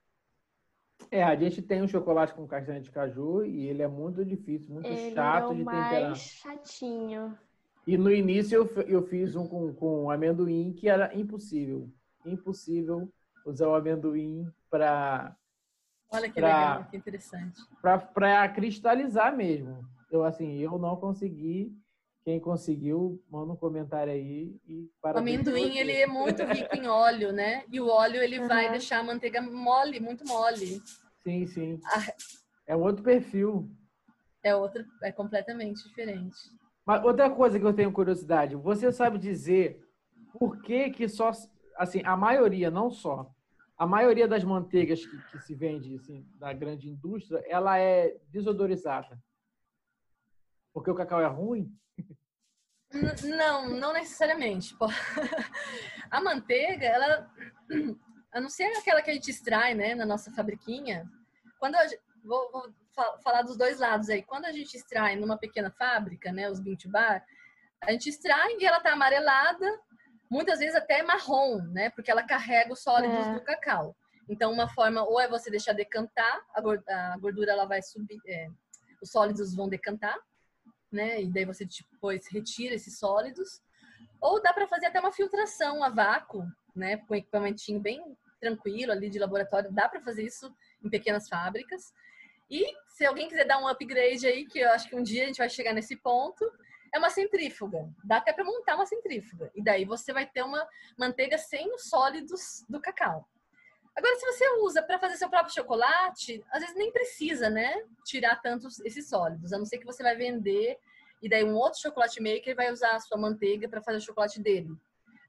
É, a gente tem um chocolate com castanha de caju e ele é muito difícil, muito ele chato é de temperar. mais chatinho. E no início eu, eu fiz um com, com amendoim que era impossível. Impossível usar o amendoim para. Olha que pra, legal, que interessante. Para cristalizar mesmo. Eu, assim, eu não consegui. Quem conseguiu, manda um comentário aí. E o amendoim, ele é muito rico em óleo, né? E o óleo, ele uhum. vai deixar a manteiga mole, muito mole. Sim, sim. Ah. É outro perfil. É outro, é completamente diferente. Mas outra coisa que eu tenho curiosidade, você sabe dizer por que que só, assim, a maioria, não só, a maioria das manteigas que, que se vende assim, da grande indústria, ela é desodorizada? Porque o cacau é ruim? Não, não necessariamente. [LAUGHS] A manteiga, ela, [CLEARS THROAT] a não ser aquela que a gente extrai, né, na nossa fabriquinha, quando eu, vou, vou falar dos dois lados aí. Quando a gente extrai numa pequena fábrica, né, os bean bar, a gente extrai e ela tá amarelada, muitas vezes até marrom, né, porque ela carrega os sólidos é. do cacau. Então, uma forma ou é você deixar decantar, a gordura ela vai subir, é, os sólidos vão decantar, né, e daí você depois retira esses sólidos. Ou dá para fazer até uma filtração a vácuo, né, com equipamentinho bem tranquilo ali de laboratório, dá para fazer isso em pequenas fábricas. E se alguém quiser dar um upgrade aí, que eu acho que um dia a gente vai chegar nesse ponto, é uma centrífuga. Dá até para montar uma centrífuga. E daí você vai ter uma manteiga sem os sólidos do cacau. Agora, se você usa para fazer seu próprio chocolate, às vezes nem precisa, né? Tirar tantos esses sólidos. A não ser que você vai vender e daí um outro chocolate maker vai usar a sua manteiga para fazer o chocolate dele.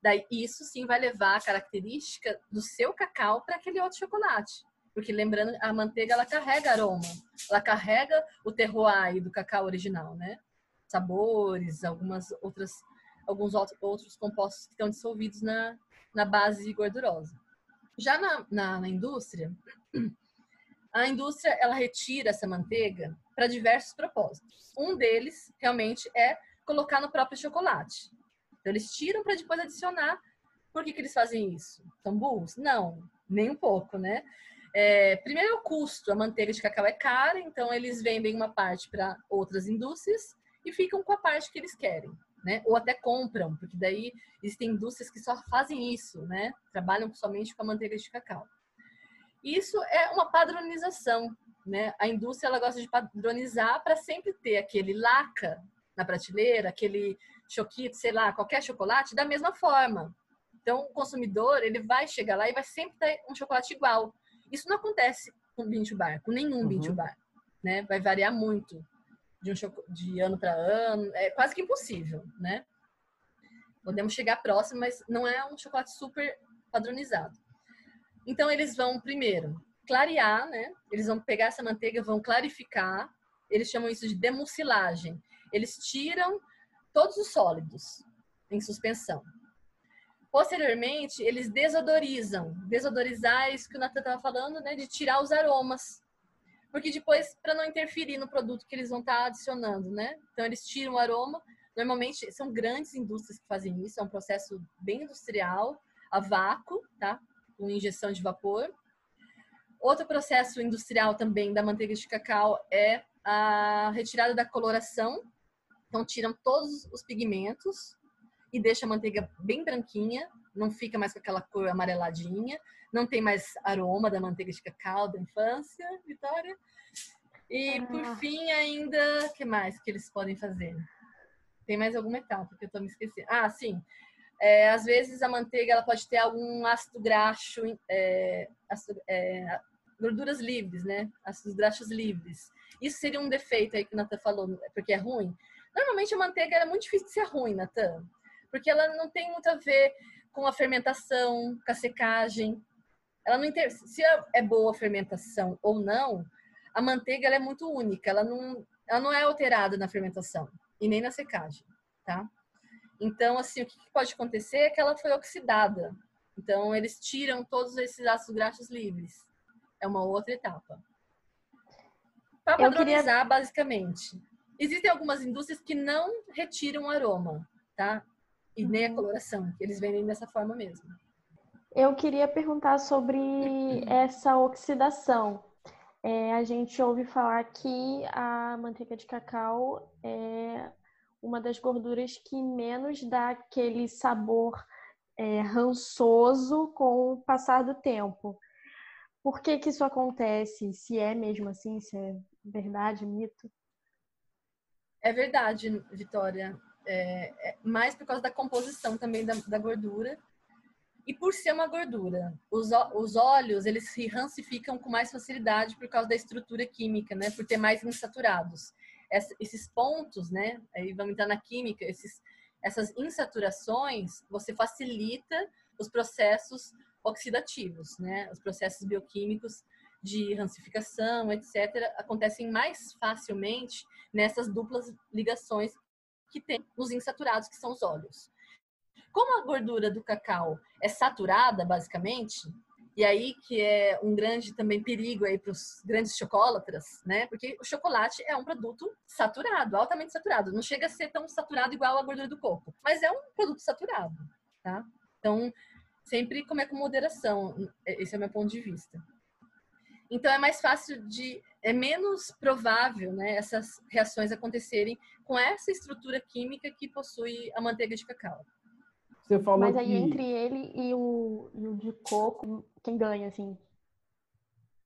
Daí isso sim vai levar a característica do seu cacau para aquele outro chocolate. Porque lembrando, a manteiga ela carrega aroma, ela carrega o terroir do cacau original, né? Sabores, algumas outras, alguns outros compostos que estão dissolvidos na, na base gordurosa. Já na, na, na indústria, a indústria ela retira essa manteiga para diversos propósitos. Um deles realmente é colocar no próprio chocolate. Então eles tiram para depois adicionar. Por que, que eles fazem isso? São burros? Não, nem um pouco, né? É, primeiro é o custo, a manteiga de cacau é cara, então eles vendem uma parte para outras indústrias e ficam com a parte que eles querem, né? Ou até compram, porque daí existem indústrias que só fazem isso, né? Trabalham somente com a manteiga de cacau. Isso é uma padronização, né? A indústria ela gosta de padronizar para sempre ter aquele laca na prateleira, aquele choquito, sei lá, qualquer chocolate da mesma forma. Então, o consumidor ele vai chegar lá e vai sempre ter um chocolate igual. Isso não acontece com bean bar, com nenhum uhum. bean bar, né? Vai variar muito de, um de ano para ano, é quase que impossível, né? Podemos chegar próximo, mas não é um chocolate super padronizado. Então eles vão primeiro clarear, né? Eles vão pegar essa manteiga, vão clarificar. Eles chamam isso de demucilagem. Eles tiram todos os sólidos em suspensão. Posteriormente, eles desodorizam. Desodorizar é isso que o Natan estava falando, né? De tirar os aromas. Porque depois, para não interferir no produto que eles vão estar tá adicionando, né? Então, eles tiram o aroma Normalmente são grandes indústrias que fazem isso, é um processo bem industrial, a vácuo, tá? Com injeção de vapor. Outro processo industrial também da manteiga de cacau é a retirada da coloração. Então tiram todos os pigmentos e deixa a manteiga bem branquinha, não fica mais com aquela cor amareladinha, não tem mais aroma da manteiga de cacau da infância, Vitória. E por Ah. fim ainda, o que mais que eles podem fazer? Tem mais alguma etapa que eu tô me esquecendo. Ah, sim. É, às vezes a manteiga ela pode ter algum ácido graxo, é, ácido- é, gorduras livres, né? Ácidos graxos livres. Isso seria um defeito aí que o Natan falou, porque é ruim. Normalmente a manteiga é muito difícil de ser ruim, Natan, porque ela não tem muito a ver com a fermentação, com a secagem. Ela não inter... Se é boa a fermentação ou não, a manteiga ela é muito única, ela não, ela não é alterada na fermentação e nem na secagem, tá? Então, assim, o que pode acontecer é que ela foi oxidada. Então, eles tiram todos esses ácidos graxos livres. É uma outra etapa. Para Eu queria- padronizar, basicamente. Existem algumas indústrias que não retiram aroma, tá? E nem a coloração, que eles vendem dessa forma mesmo. Eu queria perguntar sobre essa oxidação. É, a gente ouve falar que a manteiga de cacau é uma das gorduras que menos dá aquele sabor é, rançoso com o passar do tempo. Por que que isso acontece? Se é mesmo assim, se é verdade, mito? É verdade, Vitória. É, é mais por causa da composição também da, da gordura. E por ser uma gordura, os, os óleos, eles se rancificam com mais facilidade por causa da estrutura química, né? Por ter mais insaturados. Essa- esses pontos, né? Aí vamos entrar na química, esses, essas insaturações, você facilita os processos oxidativos, né? Os processos bioquímicos de rancificação, etc., acontecem mais facilmente nessas duplas ligações que tem nos insaturados, que são os óleos. Como a gordura do cacau é saturada, basicamente, e aí que é um grande também perigo aí para os grandes chocolatras, né? Porque o chocolate é um produto saturado, altamente saturado. Não chega a ser tão saturado igual a gordura do coco, mas é um produto saturado, tá? Então, sempre comer com moderação. Esse é o meu ponto de vista. Então é mais fácil de, é menos provável, né, essas reações acontecerem com essa estrutura química que possui a manteiga de cacau. Você falou Mas aí que entre ele e o, e o de coco, quem ganha, assim?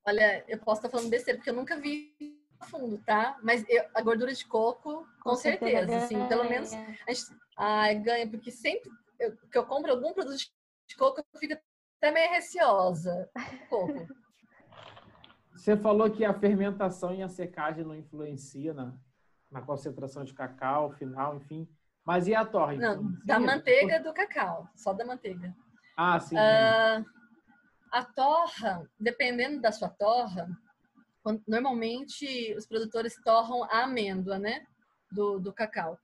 Olha, eu posso estar falando besteira porque eu nunca vi a fundo, tá? Mas eu- a gordura de coco, com, certeza, assim, pelo menos a gente, ai, ganha porque sempre eu- que eu compro algum produto de coco eu fico até meio receosa. com Coco. [LAUGHS] você falou que a fermentação e a secagem não influencia na, na concentração de cacau final, enfim. Mas e a torre? Não, da manteiga do cacau, só da manteiga. Ah, sim. Ah, a torra, dependendo da sua torra, normalmente os produtores torram a amêndoa, né? Do, do cacau.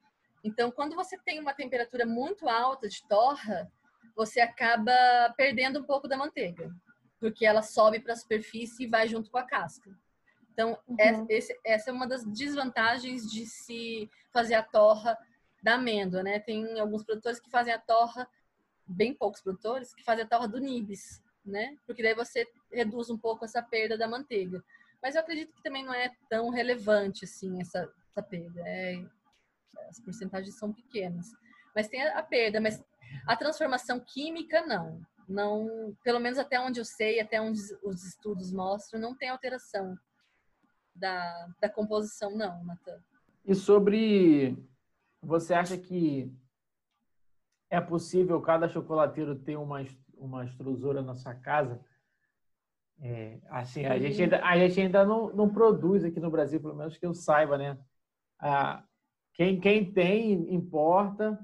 Então, quando você tem uma temperatura muito alta de torra, você acaba perdendo um pouco da manteiga, porque ela sobe para a superfície e vai junto com a casca. Então, é- Uhum. esse- essa é uma das desvantagens de se fazer a torra da amêndoa, né? Tem alguns produtores que fazem a torra bem poucos produtores que fazem a torra do nibs, né? Porque daí você reduz um pouco essa perda da manteiga. Mas eu acredito que também não é tão relevante assim essa, essa perda. É, as porcentagens são pequenas. Mas tem a, a perda, mas a transformação química não. Não, pelo menos até onde eu sei, até onde os estudos mostram, não tem alteração da, da composição, não, Natan. E sobre. Você acha que é possível cada chocolateiro ter uma, uma extrusora na sua casa? É, assim, a gente ainda, a gente ainda não, não produz aqui no Brasil, pelo menos que eu saiba, né? Ah, quem, quem tem, importa,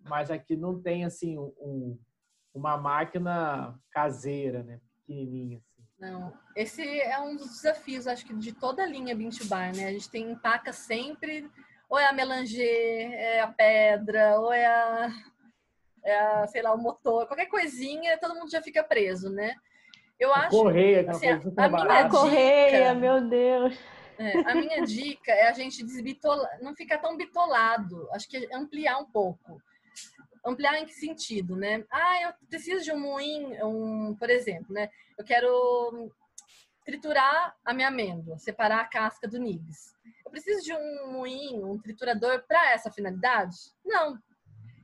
mas aqui não tem, assim, um, uma máquina caseira, né? Pequenininha, assim. Não, esse é um dos desafios, acho que de toda a linha Bean to Bar, né? A gente tem empaca sempre, ou é a melanger, é a pedra, ou é a, é a, sei lá, o motor, qualquer coisinha, todo mundo já fica preso, né? Eu acho, Correia, que é assim, coisa super a minha A barata. dica- correia, meu Deus. É, a minha dica é a gente desbitolar, não ficar tão bitolado. Acho que é ampliar um pouco. Ampliar em que sentido, né? Ah, eu preciso de um moinho, um, por exemplo, né? Eu quero triturar a minha amêndoa, separar a casca do nibs. Eu preciso de um moinho, um triturador para essa finalidade? Não.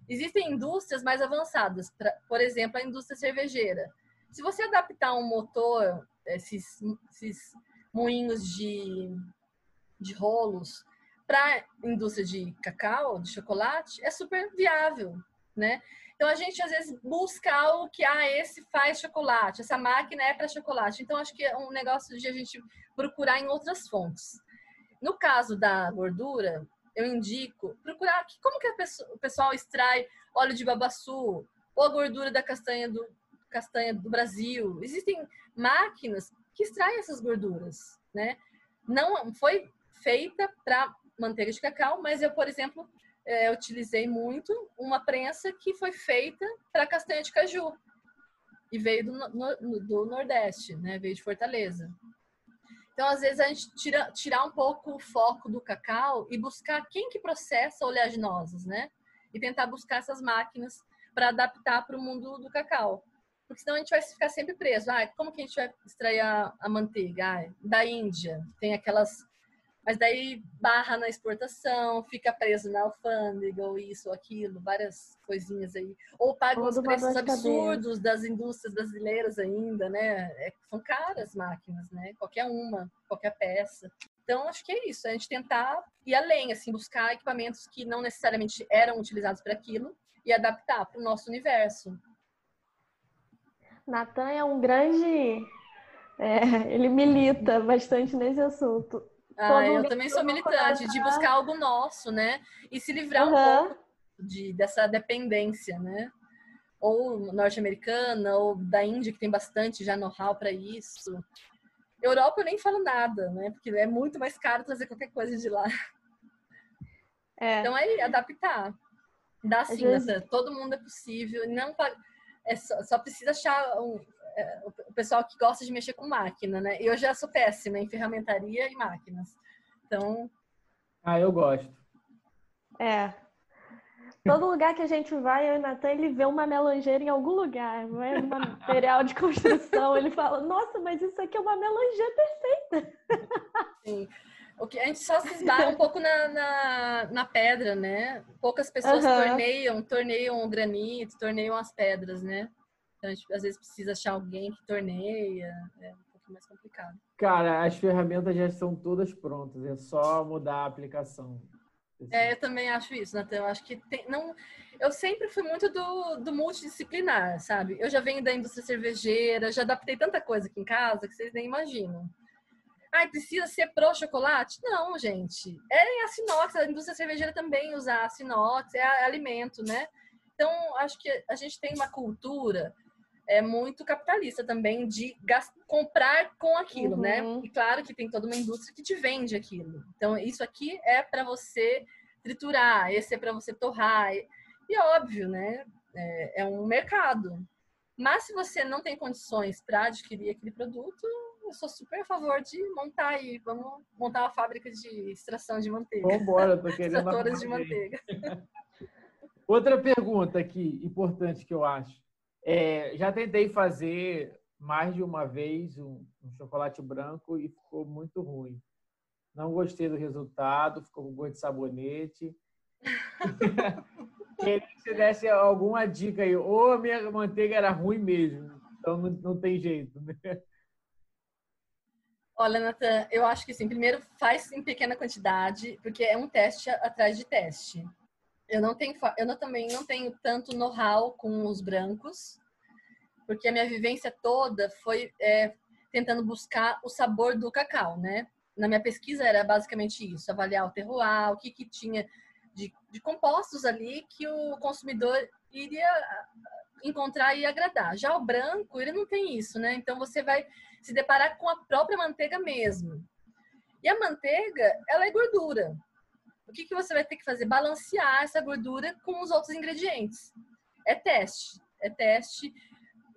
Existem indústrias mais avançadas, pra, por exemplo, a indústria cervejeira. Se você adaptar um motor, esses, esses moinhos de, de rolos para a indústria de cacau, de chocolate, é super viável, né? Então a gente às vezes busca algo que ah, esse faz chocolate, essa máquina é para chocolate. Então acho que é um negócio de a gente procurar em outras fontes. No caso da gordura, eu indico procurar como que pessoa, o pessoal extrai óleo de babaçu ou a gordura da castanha do castanha do Brasil. Existem máquinas que extrai essas gorduras, né? Não foi feita para manteiga de cacau, mas eu, por exemplo, é, utilizei muito uma prensa que foi feita para castanha de caju e veio do, no, do Nordeste, né? Veio de Fortaleza. Então, às vezes, a gente tira tirar um pouco o foco do cacau e buscar quem que processa oleaginosas, né? E tentar buscar essas máquinas para adaptar para o mundo do cacau. Porque senão a gente vai ficar sempre preso. Ah, como que a gente vai extrair a, a manteiga? Ah, da Índia. Tem aquelas. Mas daí barra na exportação, fica preso na alfândega, ou isso, ou aquilo, várias coisinhas aí. Ou paga os preços absurdos das indústrias brasileiras ainda, né? É, são caras máquinas, né? Qualquer uma, qualquer peça. Então, acho que é isso, a gente tentar ir além, assim, buscar equipamentos que não necessariamente eram utilizados para aquilo e adaptar para o nosso universo. Natan é um grande. É, ele milita bastante nesse assunto. Ah, eu também sou militante de buscar algo nosso, né? E se livrar uhum. um pouco de, dessa dependência, né? Ou norte-americana, ou da Índia, que tem bastante já know-how para isso. Europa eu nem falo nada, né? Porque é muito mais caro trazer qualquer coisa de lá. É. Então é adaptar. Dá sim, vezes... todo mundo é possível. Não é só, só precisa achar um, o pessoal que gosta de mexer com máquina, né? Eu já sou péssima em ferramentaria e máquinas. Então. Ah, eu gosto. É. Todo lugar que a gente vai, eu e o Natan, ele vê uma melangeira em algum lugar, não é? Um material de construção. Ele fala, nossa, mas isso aqui é uma melangeira perfeita. Sim. O que a gente só se esbarra um pouco na, na, na, pedra, né? Poucas pessoas uhum. torneiam, torneiam o granito, torneiam as pedras, né? Então a gente às vezes precisa achar alguém que torneia, é um pouco mais complicado. Cara, as ferramentas já estão todas prontas, é só mudar a aplicação. É, eu também acho isso, Natan. Eu acho que tem, não. Eu sempre fui muito do, do multidisciplinar, sabe? Eu já venho da indústria cervejeira, já adaptei tanta coisa aqui em casa que vocês nem imaginam. Ah, precisa ser pro chocolate? Não, gente. É a sinox, a indústria cervejeira também usa a sinox, é alimento, né? Então, acho que a gente tem uma cultura é muito capitalista também de comprar com aquilo, né? uhum. né? E claro que tem toda uma indústria que te vende aquilo. Então, isso aqui é para você triturar, esse é para você torrar. E, e óbvio, né? É, é um mercado. Mas se você não tem condições para adquirir aquele produto, eu sou super a favor de montar aí. Vamos montar uma fábrica de extração de manteiga. Vamos embora, tô [LAUGHS] querendo. Extratoras de manteiga. Outra pergunta aqui, importante que eu acho. É, já tentei fazer mais de uma vez um, um, chocolate branco e ficou muito ruim. Não gostei do resultado, ficou com gosto de sabonete. [LAUGHS] Queria que você desse alguma dica aí. Ou a minha manteiga era ruim mesmo, então não, não tem jeito. Né? Olha, Nathan, eu acho que sim. Primeiro, faz em pequena quantidade, porque é um teste atrás de teste. Eu não tenho, eu não, também não tenho tanto know-how com os brancos, porque a minha vivência toda foi é, tentando buscar o sabor do cacau, né? Na minha pesquisa era basicamente isso, avaliar o terroir, o que, que tinha de, de compostos ali que o consumidor iria encontrar e agradar. Já o branco, ele não tem isso, né? Então você vai se deparar com a própria manteiga mesmo. E a manteiga, ela é gordura. O que, que você vai ter que fazer? Balancear essa gordura com os outros ingredientes. É teste. É teste.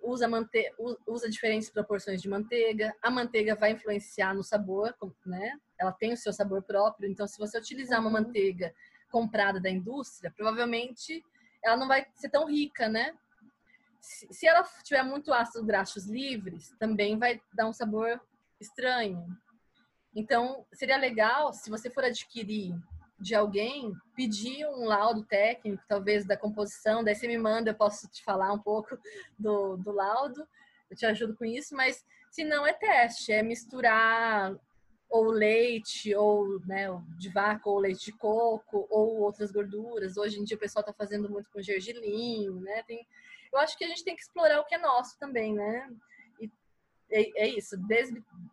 Usa, mante... usa diferentes proporções de manteiga. A manteiga vai influenciar no sabor, né? ela tem o seu sabor próprio. Então, se você utilizar uma Uhum. manteiga comprada da indústria, provavelmente ela não vai ser tão rica, né? Se se ela tiver muito ácidos graxos livres, também vai dar um sabor estranho. Então, seria legal, se você for adquirir de alguém, pedir um laudo técnico, talvez da composição, daí você me manda, eu posso te falar um pouco [LAUGHS] do, do laudo, eu te ajudo com isso, mas se não é teste, é misturar ou leite, ou né, de vaca, ou leite de coco, ou outras gorduras. Hoje em dia o pessoal está fazendo muito com gergelim, né? Tem, eu acho que a gente tem que explorar o que é nosso também, né? E é, é isso,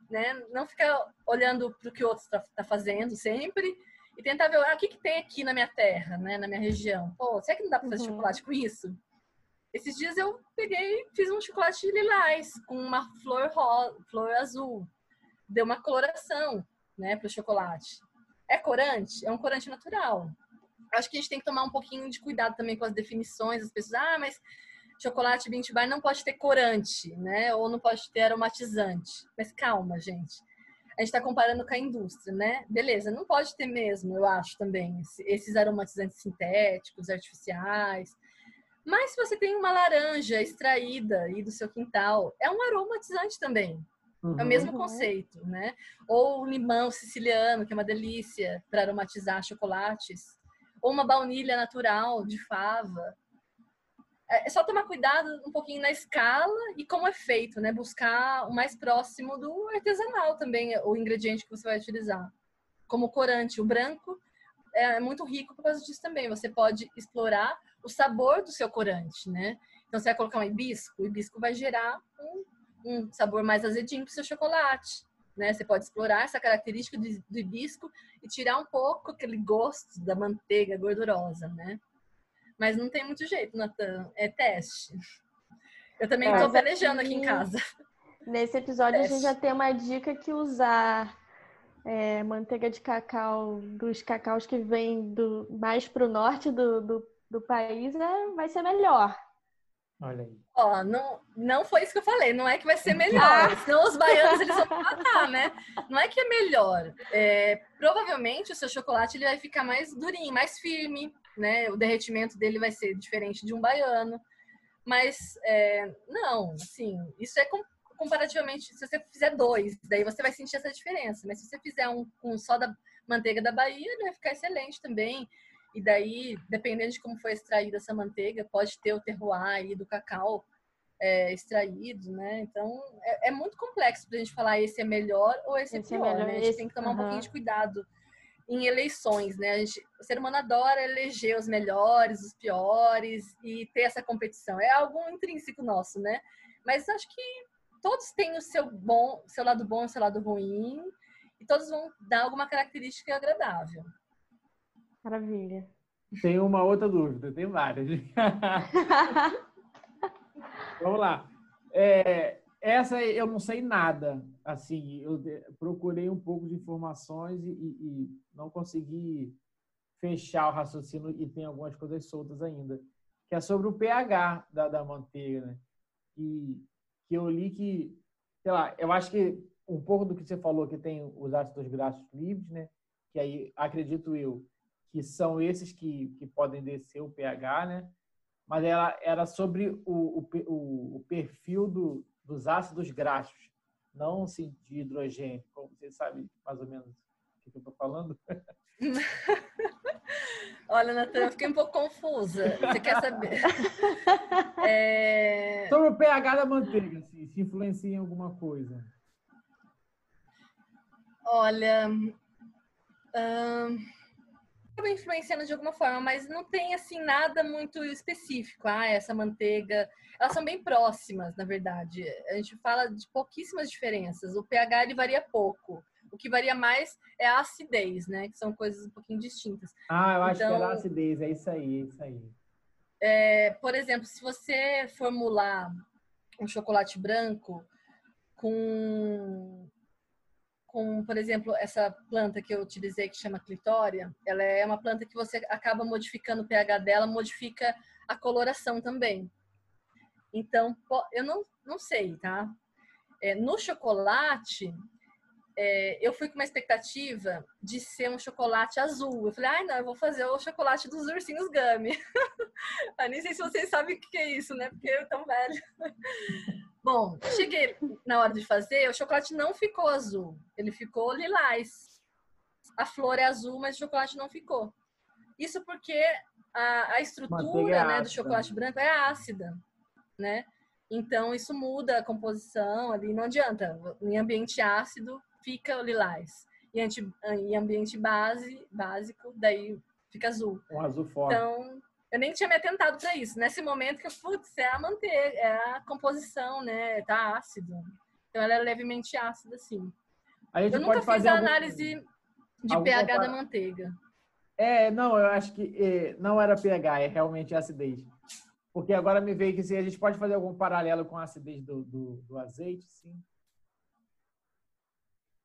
né? não ficar olhando para o que o outro está tá fazendo sempre e tentar ver ah, o que, que tem aqui na minha terra, né? na minha região. Pô, será que não dá para fazer Uhum. chocolate com isso? Esses dias eu peguei, fiz um chocolate lilás com uma flor, flor azul. Deu uma coloração, né, para o chocolate. É corante? É um corante natural. Acho que a gente tem que tomar um pouquinho de cuidado também com as definições. As pessoas, ah, mas chocolate Mint Bar não pode ter corante, né? Ou não pode ter aromatizante. Mas calma, gente. A gente está comparando com a indústria, né? Beleza, não pode ter mesmo, eu acho também, esse- esses aromatizantes sintéticos, artificiais. Mas se você tem uma laranja extraída aí do seu quintal, é um aromatizante também. Uhum. É o mesmo Uhum. conceito, né? Ou o limão siciliano, que é uma delícia para aromatizar chocolates. Ou uma baunilha natural de fava. É é só tomar cuidado um pouquinho na escala e como é feito, né? Buscar o mais próximo do artesanal também, o ingrediente que você vai utilizar. Como corante, o branco é muito rico por causa disso também. Você pode explorar o sabor do seu corante, né? Então, você vai colocar um hibisco, o hibisco vai gerar um um sabor mais azedinho para o seu chocolate. Né? Você pode explorar essa característica do hibisco e tirar um pouco aquele gosto da manteiga gordurosa, né? Mas não tem muito jeito, Natan. É teste. Eu também Mas estou pelejando aqui em casa. Nesse episódio, a gente Teste. já tem uma dica que usar é, manteiga de cacau dos cacaus que vêm do, mais para o norte do, do, do país é, vai ser melhor. Olha aí. Ó, não, não foi isso que eu falei. Não é que vai ser melhor. [LAUGHS] Senão os baianos eles vão matar, né? Não é que é melhor. É, provavelmente o seu chocolate ele vai ficar mais durinho, mais firme, né? O derretimento dele vai ser diferente de um baiano. Mas é, não, assim, isso é com- comparativamente. Se você fizer dois, daí você vai sentir essa diferença. Mas se você fizer um com só da manteiga da Bahia, ele vai ficar excelente também. E daí, dependendo de como foi extraída essa manteiga, pode ter o terroir aí do cacau é, extraído, né? Então, é, é muito complexo pra gente falar esse é melhor ou esse, Esse é é pior, melhor, né? A gente esse- tem que tomar um pouquinho de cuidado em eleições, né? A gente, o ser humano adora eleger os melhores, os piores e ter essa competição. É algo intrínseco nosso, né? Mas acho que todos têm o seu bom, seu lado bom, o seu lado ruim, e todos vão dar alguma característica agradável. Maravilha. Tem uma outra dúvida, tem várias. [LAUGHS] Vamos lá. É, essa eu não sei nada. Assim, eu procurei um pouco de informações e, e- não consegui fechar o raciocínio e tem algumas coisas soltas ainda. Que é sobre o pH da, da manteiga, né? E que eu li que, sei lá, eu acho que um pouco do que você falou que tem os ácidos graxos livres, né? Que aí acredito eu que são esses que, que podem descer o pH, né? Mas ela era sobre o, o, o perfil do, dos ácidos graxos, não assim, de hidrogênio, como você sabe mais ou menos o que eu estou falando. [LAUGHS] Olha, Natan, eu fiquei um pouco confusa. Você quer saber? [LAUGHS] É, Sobre o pH da manteiga, assim, se influencia em alguma coisa. Olha, ahn, acaba influenciando de alguma forma, mas não tem assim nada muito específico. Ah, essa manteiga, elas são bem próximas, na verdade. A gente fala de pouquíssimas diferenças. O pH ele varia pouco. O que varia mais é a acidez, né? Que são coisas um pouquinho distintas. Ah, eu acho que Então- era a acidez, é isso aí, é isso aí. É, por exemplo, se você formular um chocolate branco com, com, por exemplo, essa planta que eu utilizei que chama clitória, ela é uma planta que você acaba modificando o pH dela, modifica a coloração também. Então, eu não, não sei, tá? É, no chocolate, é, eu fui com uma expectativa de ser um chocolate azul. Eu falei, ai, não, eu vou fazer o chocolate dos ursinhos Gummy. eu [LAUGHS] nem sei se vocês sabem o que é isso, né? Porque eu tão velho. Bom, cheguei na hora de fazer, o chocolate não ficou azul, ele ficou lilás. A flor é azul, mas o chocolate não ficou. Isso porque a, a estrutura né, do chocolate branco é ácida, né? Então isso muda a composição ali, não adianta. Em ambiente ácido fica lilás. E em ambiente base, básico, daí fica azul. Um azul forte. Então, eu nem tinha me atentado para isso. Nesse momento que eu, putz, é a manteiga, é a composição, né? Tá ácido. Então ela é levemente ácida, sim. eu nunca fiz a análise algum, de pH da manteiga. É, não, eu acho que é, não era pH, é realmente acidez. Porque agora me veio que se a gente pode fazer algum paralelo com a acidez do, do, do azeite, sim.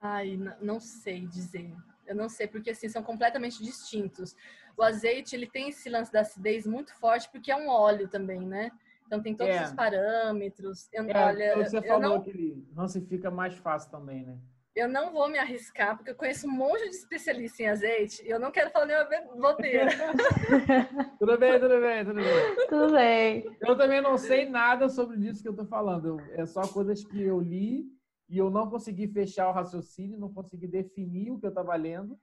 Ai, não sei dizer. Eu não sei, porque assim, são completamente distintos. O azeite, ele tem esse lance da acidez muito forte, porque é um óleo também, né? Então tem todos é. os parâmetros. Eu, é, olha, você falou não... que ele não se fica mais fácil também, né? Eu não vou me arriscar, porque eu conheço um monte de especialistas em azeite e eu não quero falar nenhuma bobeira. [LAUGHS] tudo bem, tudo bem, tudo bem. Tudo bem. Eu também não sei nada sobre isso que eu tô falando. É só coisas que eu li e eu não consegui fechar o raciocínio, não consegui definir o que eu estava lendo.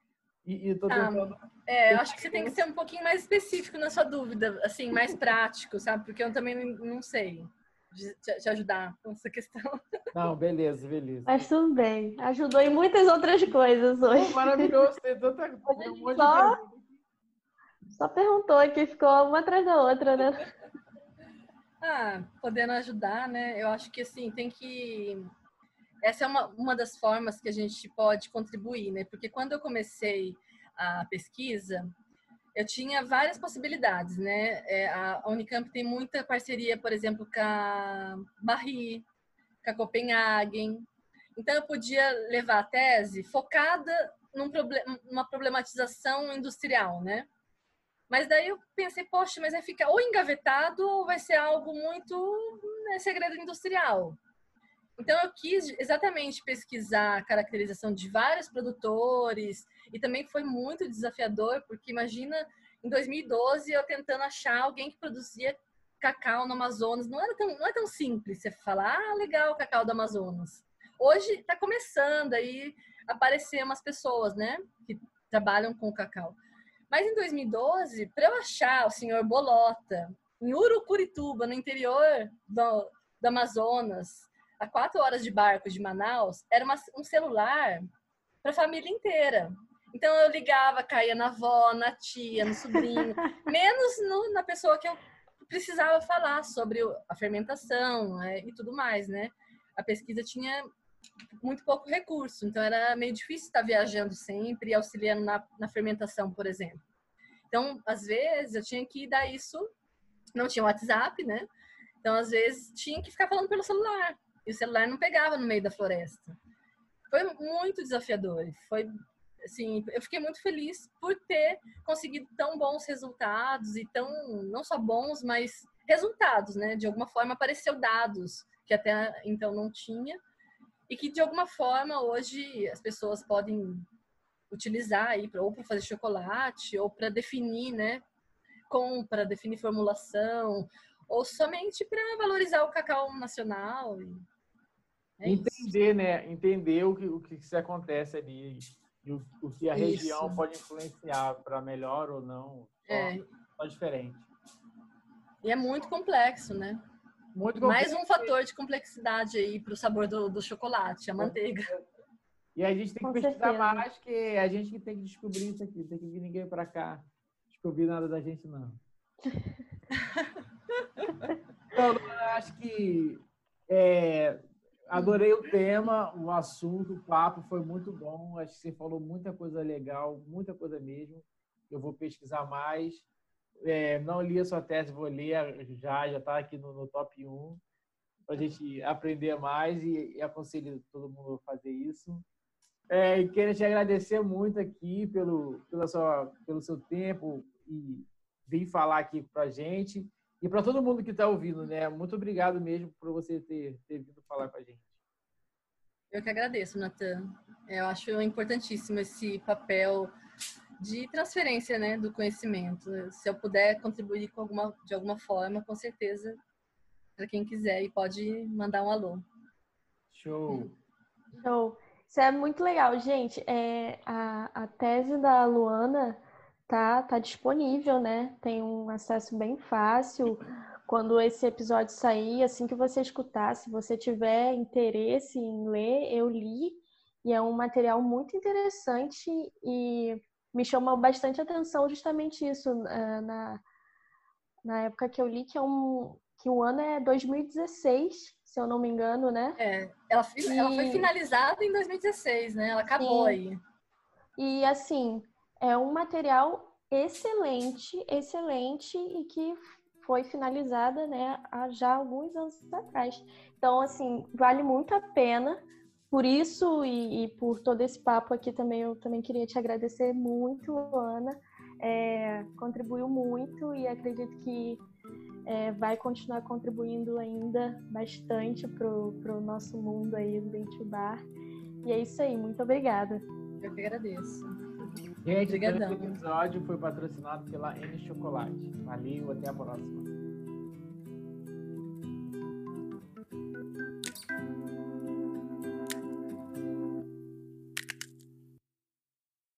E, e tô ah, tentando... é, eu acho que você tem que ser um pouquinho mais específico na sua dúvida, assim, mais prático, sabe? Porque eu também não sei te ajudar com essa questão. Não, beleza, beleza. Mas tudo bem. Ajudou em muitas outras coisas hoje. maravilhoso, tem tanta [LAUGHS] coisa. Um só, só perguntou aqui, ficou uma atrás da outra, né? Ah, podendo ajudar, né? Eu acho que assim, tem que. Essa é uma, uma das formas que a gente pode contribuir, né? Porque quando eu comecei a pesquisa, eu tinha várias possibilidades, né? É, a Unicamp tem muita parceria, por exemplo, com a Barri, com a Copenhagen. Então, eu podia levar a tese focada num numa problematização industrial, né? Mas daí eu pensei, poxa, mas vai ficar ou engavetado ou vai ser algo muito né, segredo industrial. Então eu quis exatamente pesquisar a caracterização de vários produtores e também foi muito desafiador, porque imagina em 2012 eu tentando achar alguém que produzia cacau no Amazonas, não era tão, não é tão simples você falar, ah, legal, cacau do Amazonas. Hoje está começando aí aparecer umas pessoas, né, que trabalham com cacau. Mas em 2012, para eu achar o senhor Bolota em Urucurituba, no interior do, do Amazonas, a quatro horas de barco de Manaus, era uma, um celular para a família inteira. Então eu ligava, caía na avó, na tia, no sobrinho, [LAUGHS] menos no, na pessoa que eu precisava falar sobre a fermentação é, e tudo mais, né? A pesquisa tinha muito pouco recurso, então era meio difícil estar viajando sempre e auxiliando na, na fermentação, por exemplo. Então, às vezes, eu tinha que dar isso, não tinha WhatsApp, né? Então, às vezes, tinha que ficar falando pelo celular e o celular não pegava no meio da floresta. Foi muito desafiador. Foi assim, eu fiquei muito feliz por ter conseguido tão bons resultados e tão não só bons, mas resultados, né? De alguma forma apareceu dados que até então não tinha e que de alguma forma hoje as pessoas podem utilizar aí ou para fazer chocolate ou para definir, né? Compra, definir formulação ou somente para valorizar o cacau nacional. É Entender, isso. né? Entender o que, o que se acontece ali e o, o que a isso. região pode influenciar para melhor ou não. Só, é. só diferente. E é muito complexo, né? Muito complexo. Mais um fator de complexidade aí para o sabor do, do, chocolate, a manteiga. E a gente tem que Com pesquisar certeza. mais, que a gente que tem que descobrir isso aqui. Tem que vir ninguém para cá descobrir nada da gente, não. [LAUGHS] então, eu acho que é, Adorei o tema, o assunto, o papo foi muito bom. Acho que você falou muita coisa legal, muita coisa mesmo. Eu vou pesquisar mais. É, não li a sua tese, vou ler já, já está aqui no, no, top 1, para a gente aprender mais e, e aconselho todo mundo a fazer isso. É, e quero te agradecer muito aqui pelo, pela sua, pelo seu tempo e vir falar aqui para a gente. E para todo mundo que está ouvindo, né? Muito obrigado mesmo por você ter, ter vindo falar com a gente. Eu que agradeço, Natan. Eu acho importantíssimo esse papel de transferência né, do conhecimento. Se eu puder contribuir com alguma, de alguma forma, com certeza, para quem quiser e pode mandar um alô. Show! Show! Isso é muito legal, gente. É, a, a tese da Luana tá, tá disponível, né? Tem um acesso bem fácil. Quando esse episódio sair, assim que você escutar, se você tiver interesse em ler, eu li. E é um material muito interessante e me chamou bastante atenção justamente isso uh, na, na época que eu li, que, é um, que o ano é 2016, se eu não me engano, né? É, ela, e... ela foi finalizada em 2016, né? Ela acabou Sim. aí. E assim, é um material excelente, excelente e que foi finalizada, né, há já alguns anos atrás. Então, assim, vale muito a pena por isso e, e, por todo esse papo aqui também, eu também queria te agradecer muito, Ana. É, contribuiu muito e acredito que é, vai continuar contribuindo ainda bastante para o nosso mundo aí do Dente Bar. E é isso aí, muito obrigada. Eu que agradeço. Gente, esse episódio foi patrocinado pela N Chocolate. Valeu, até a próxima.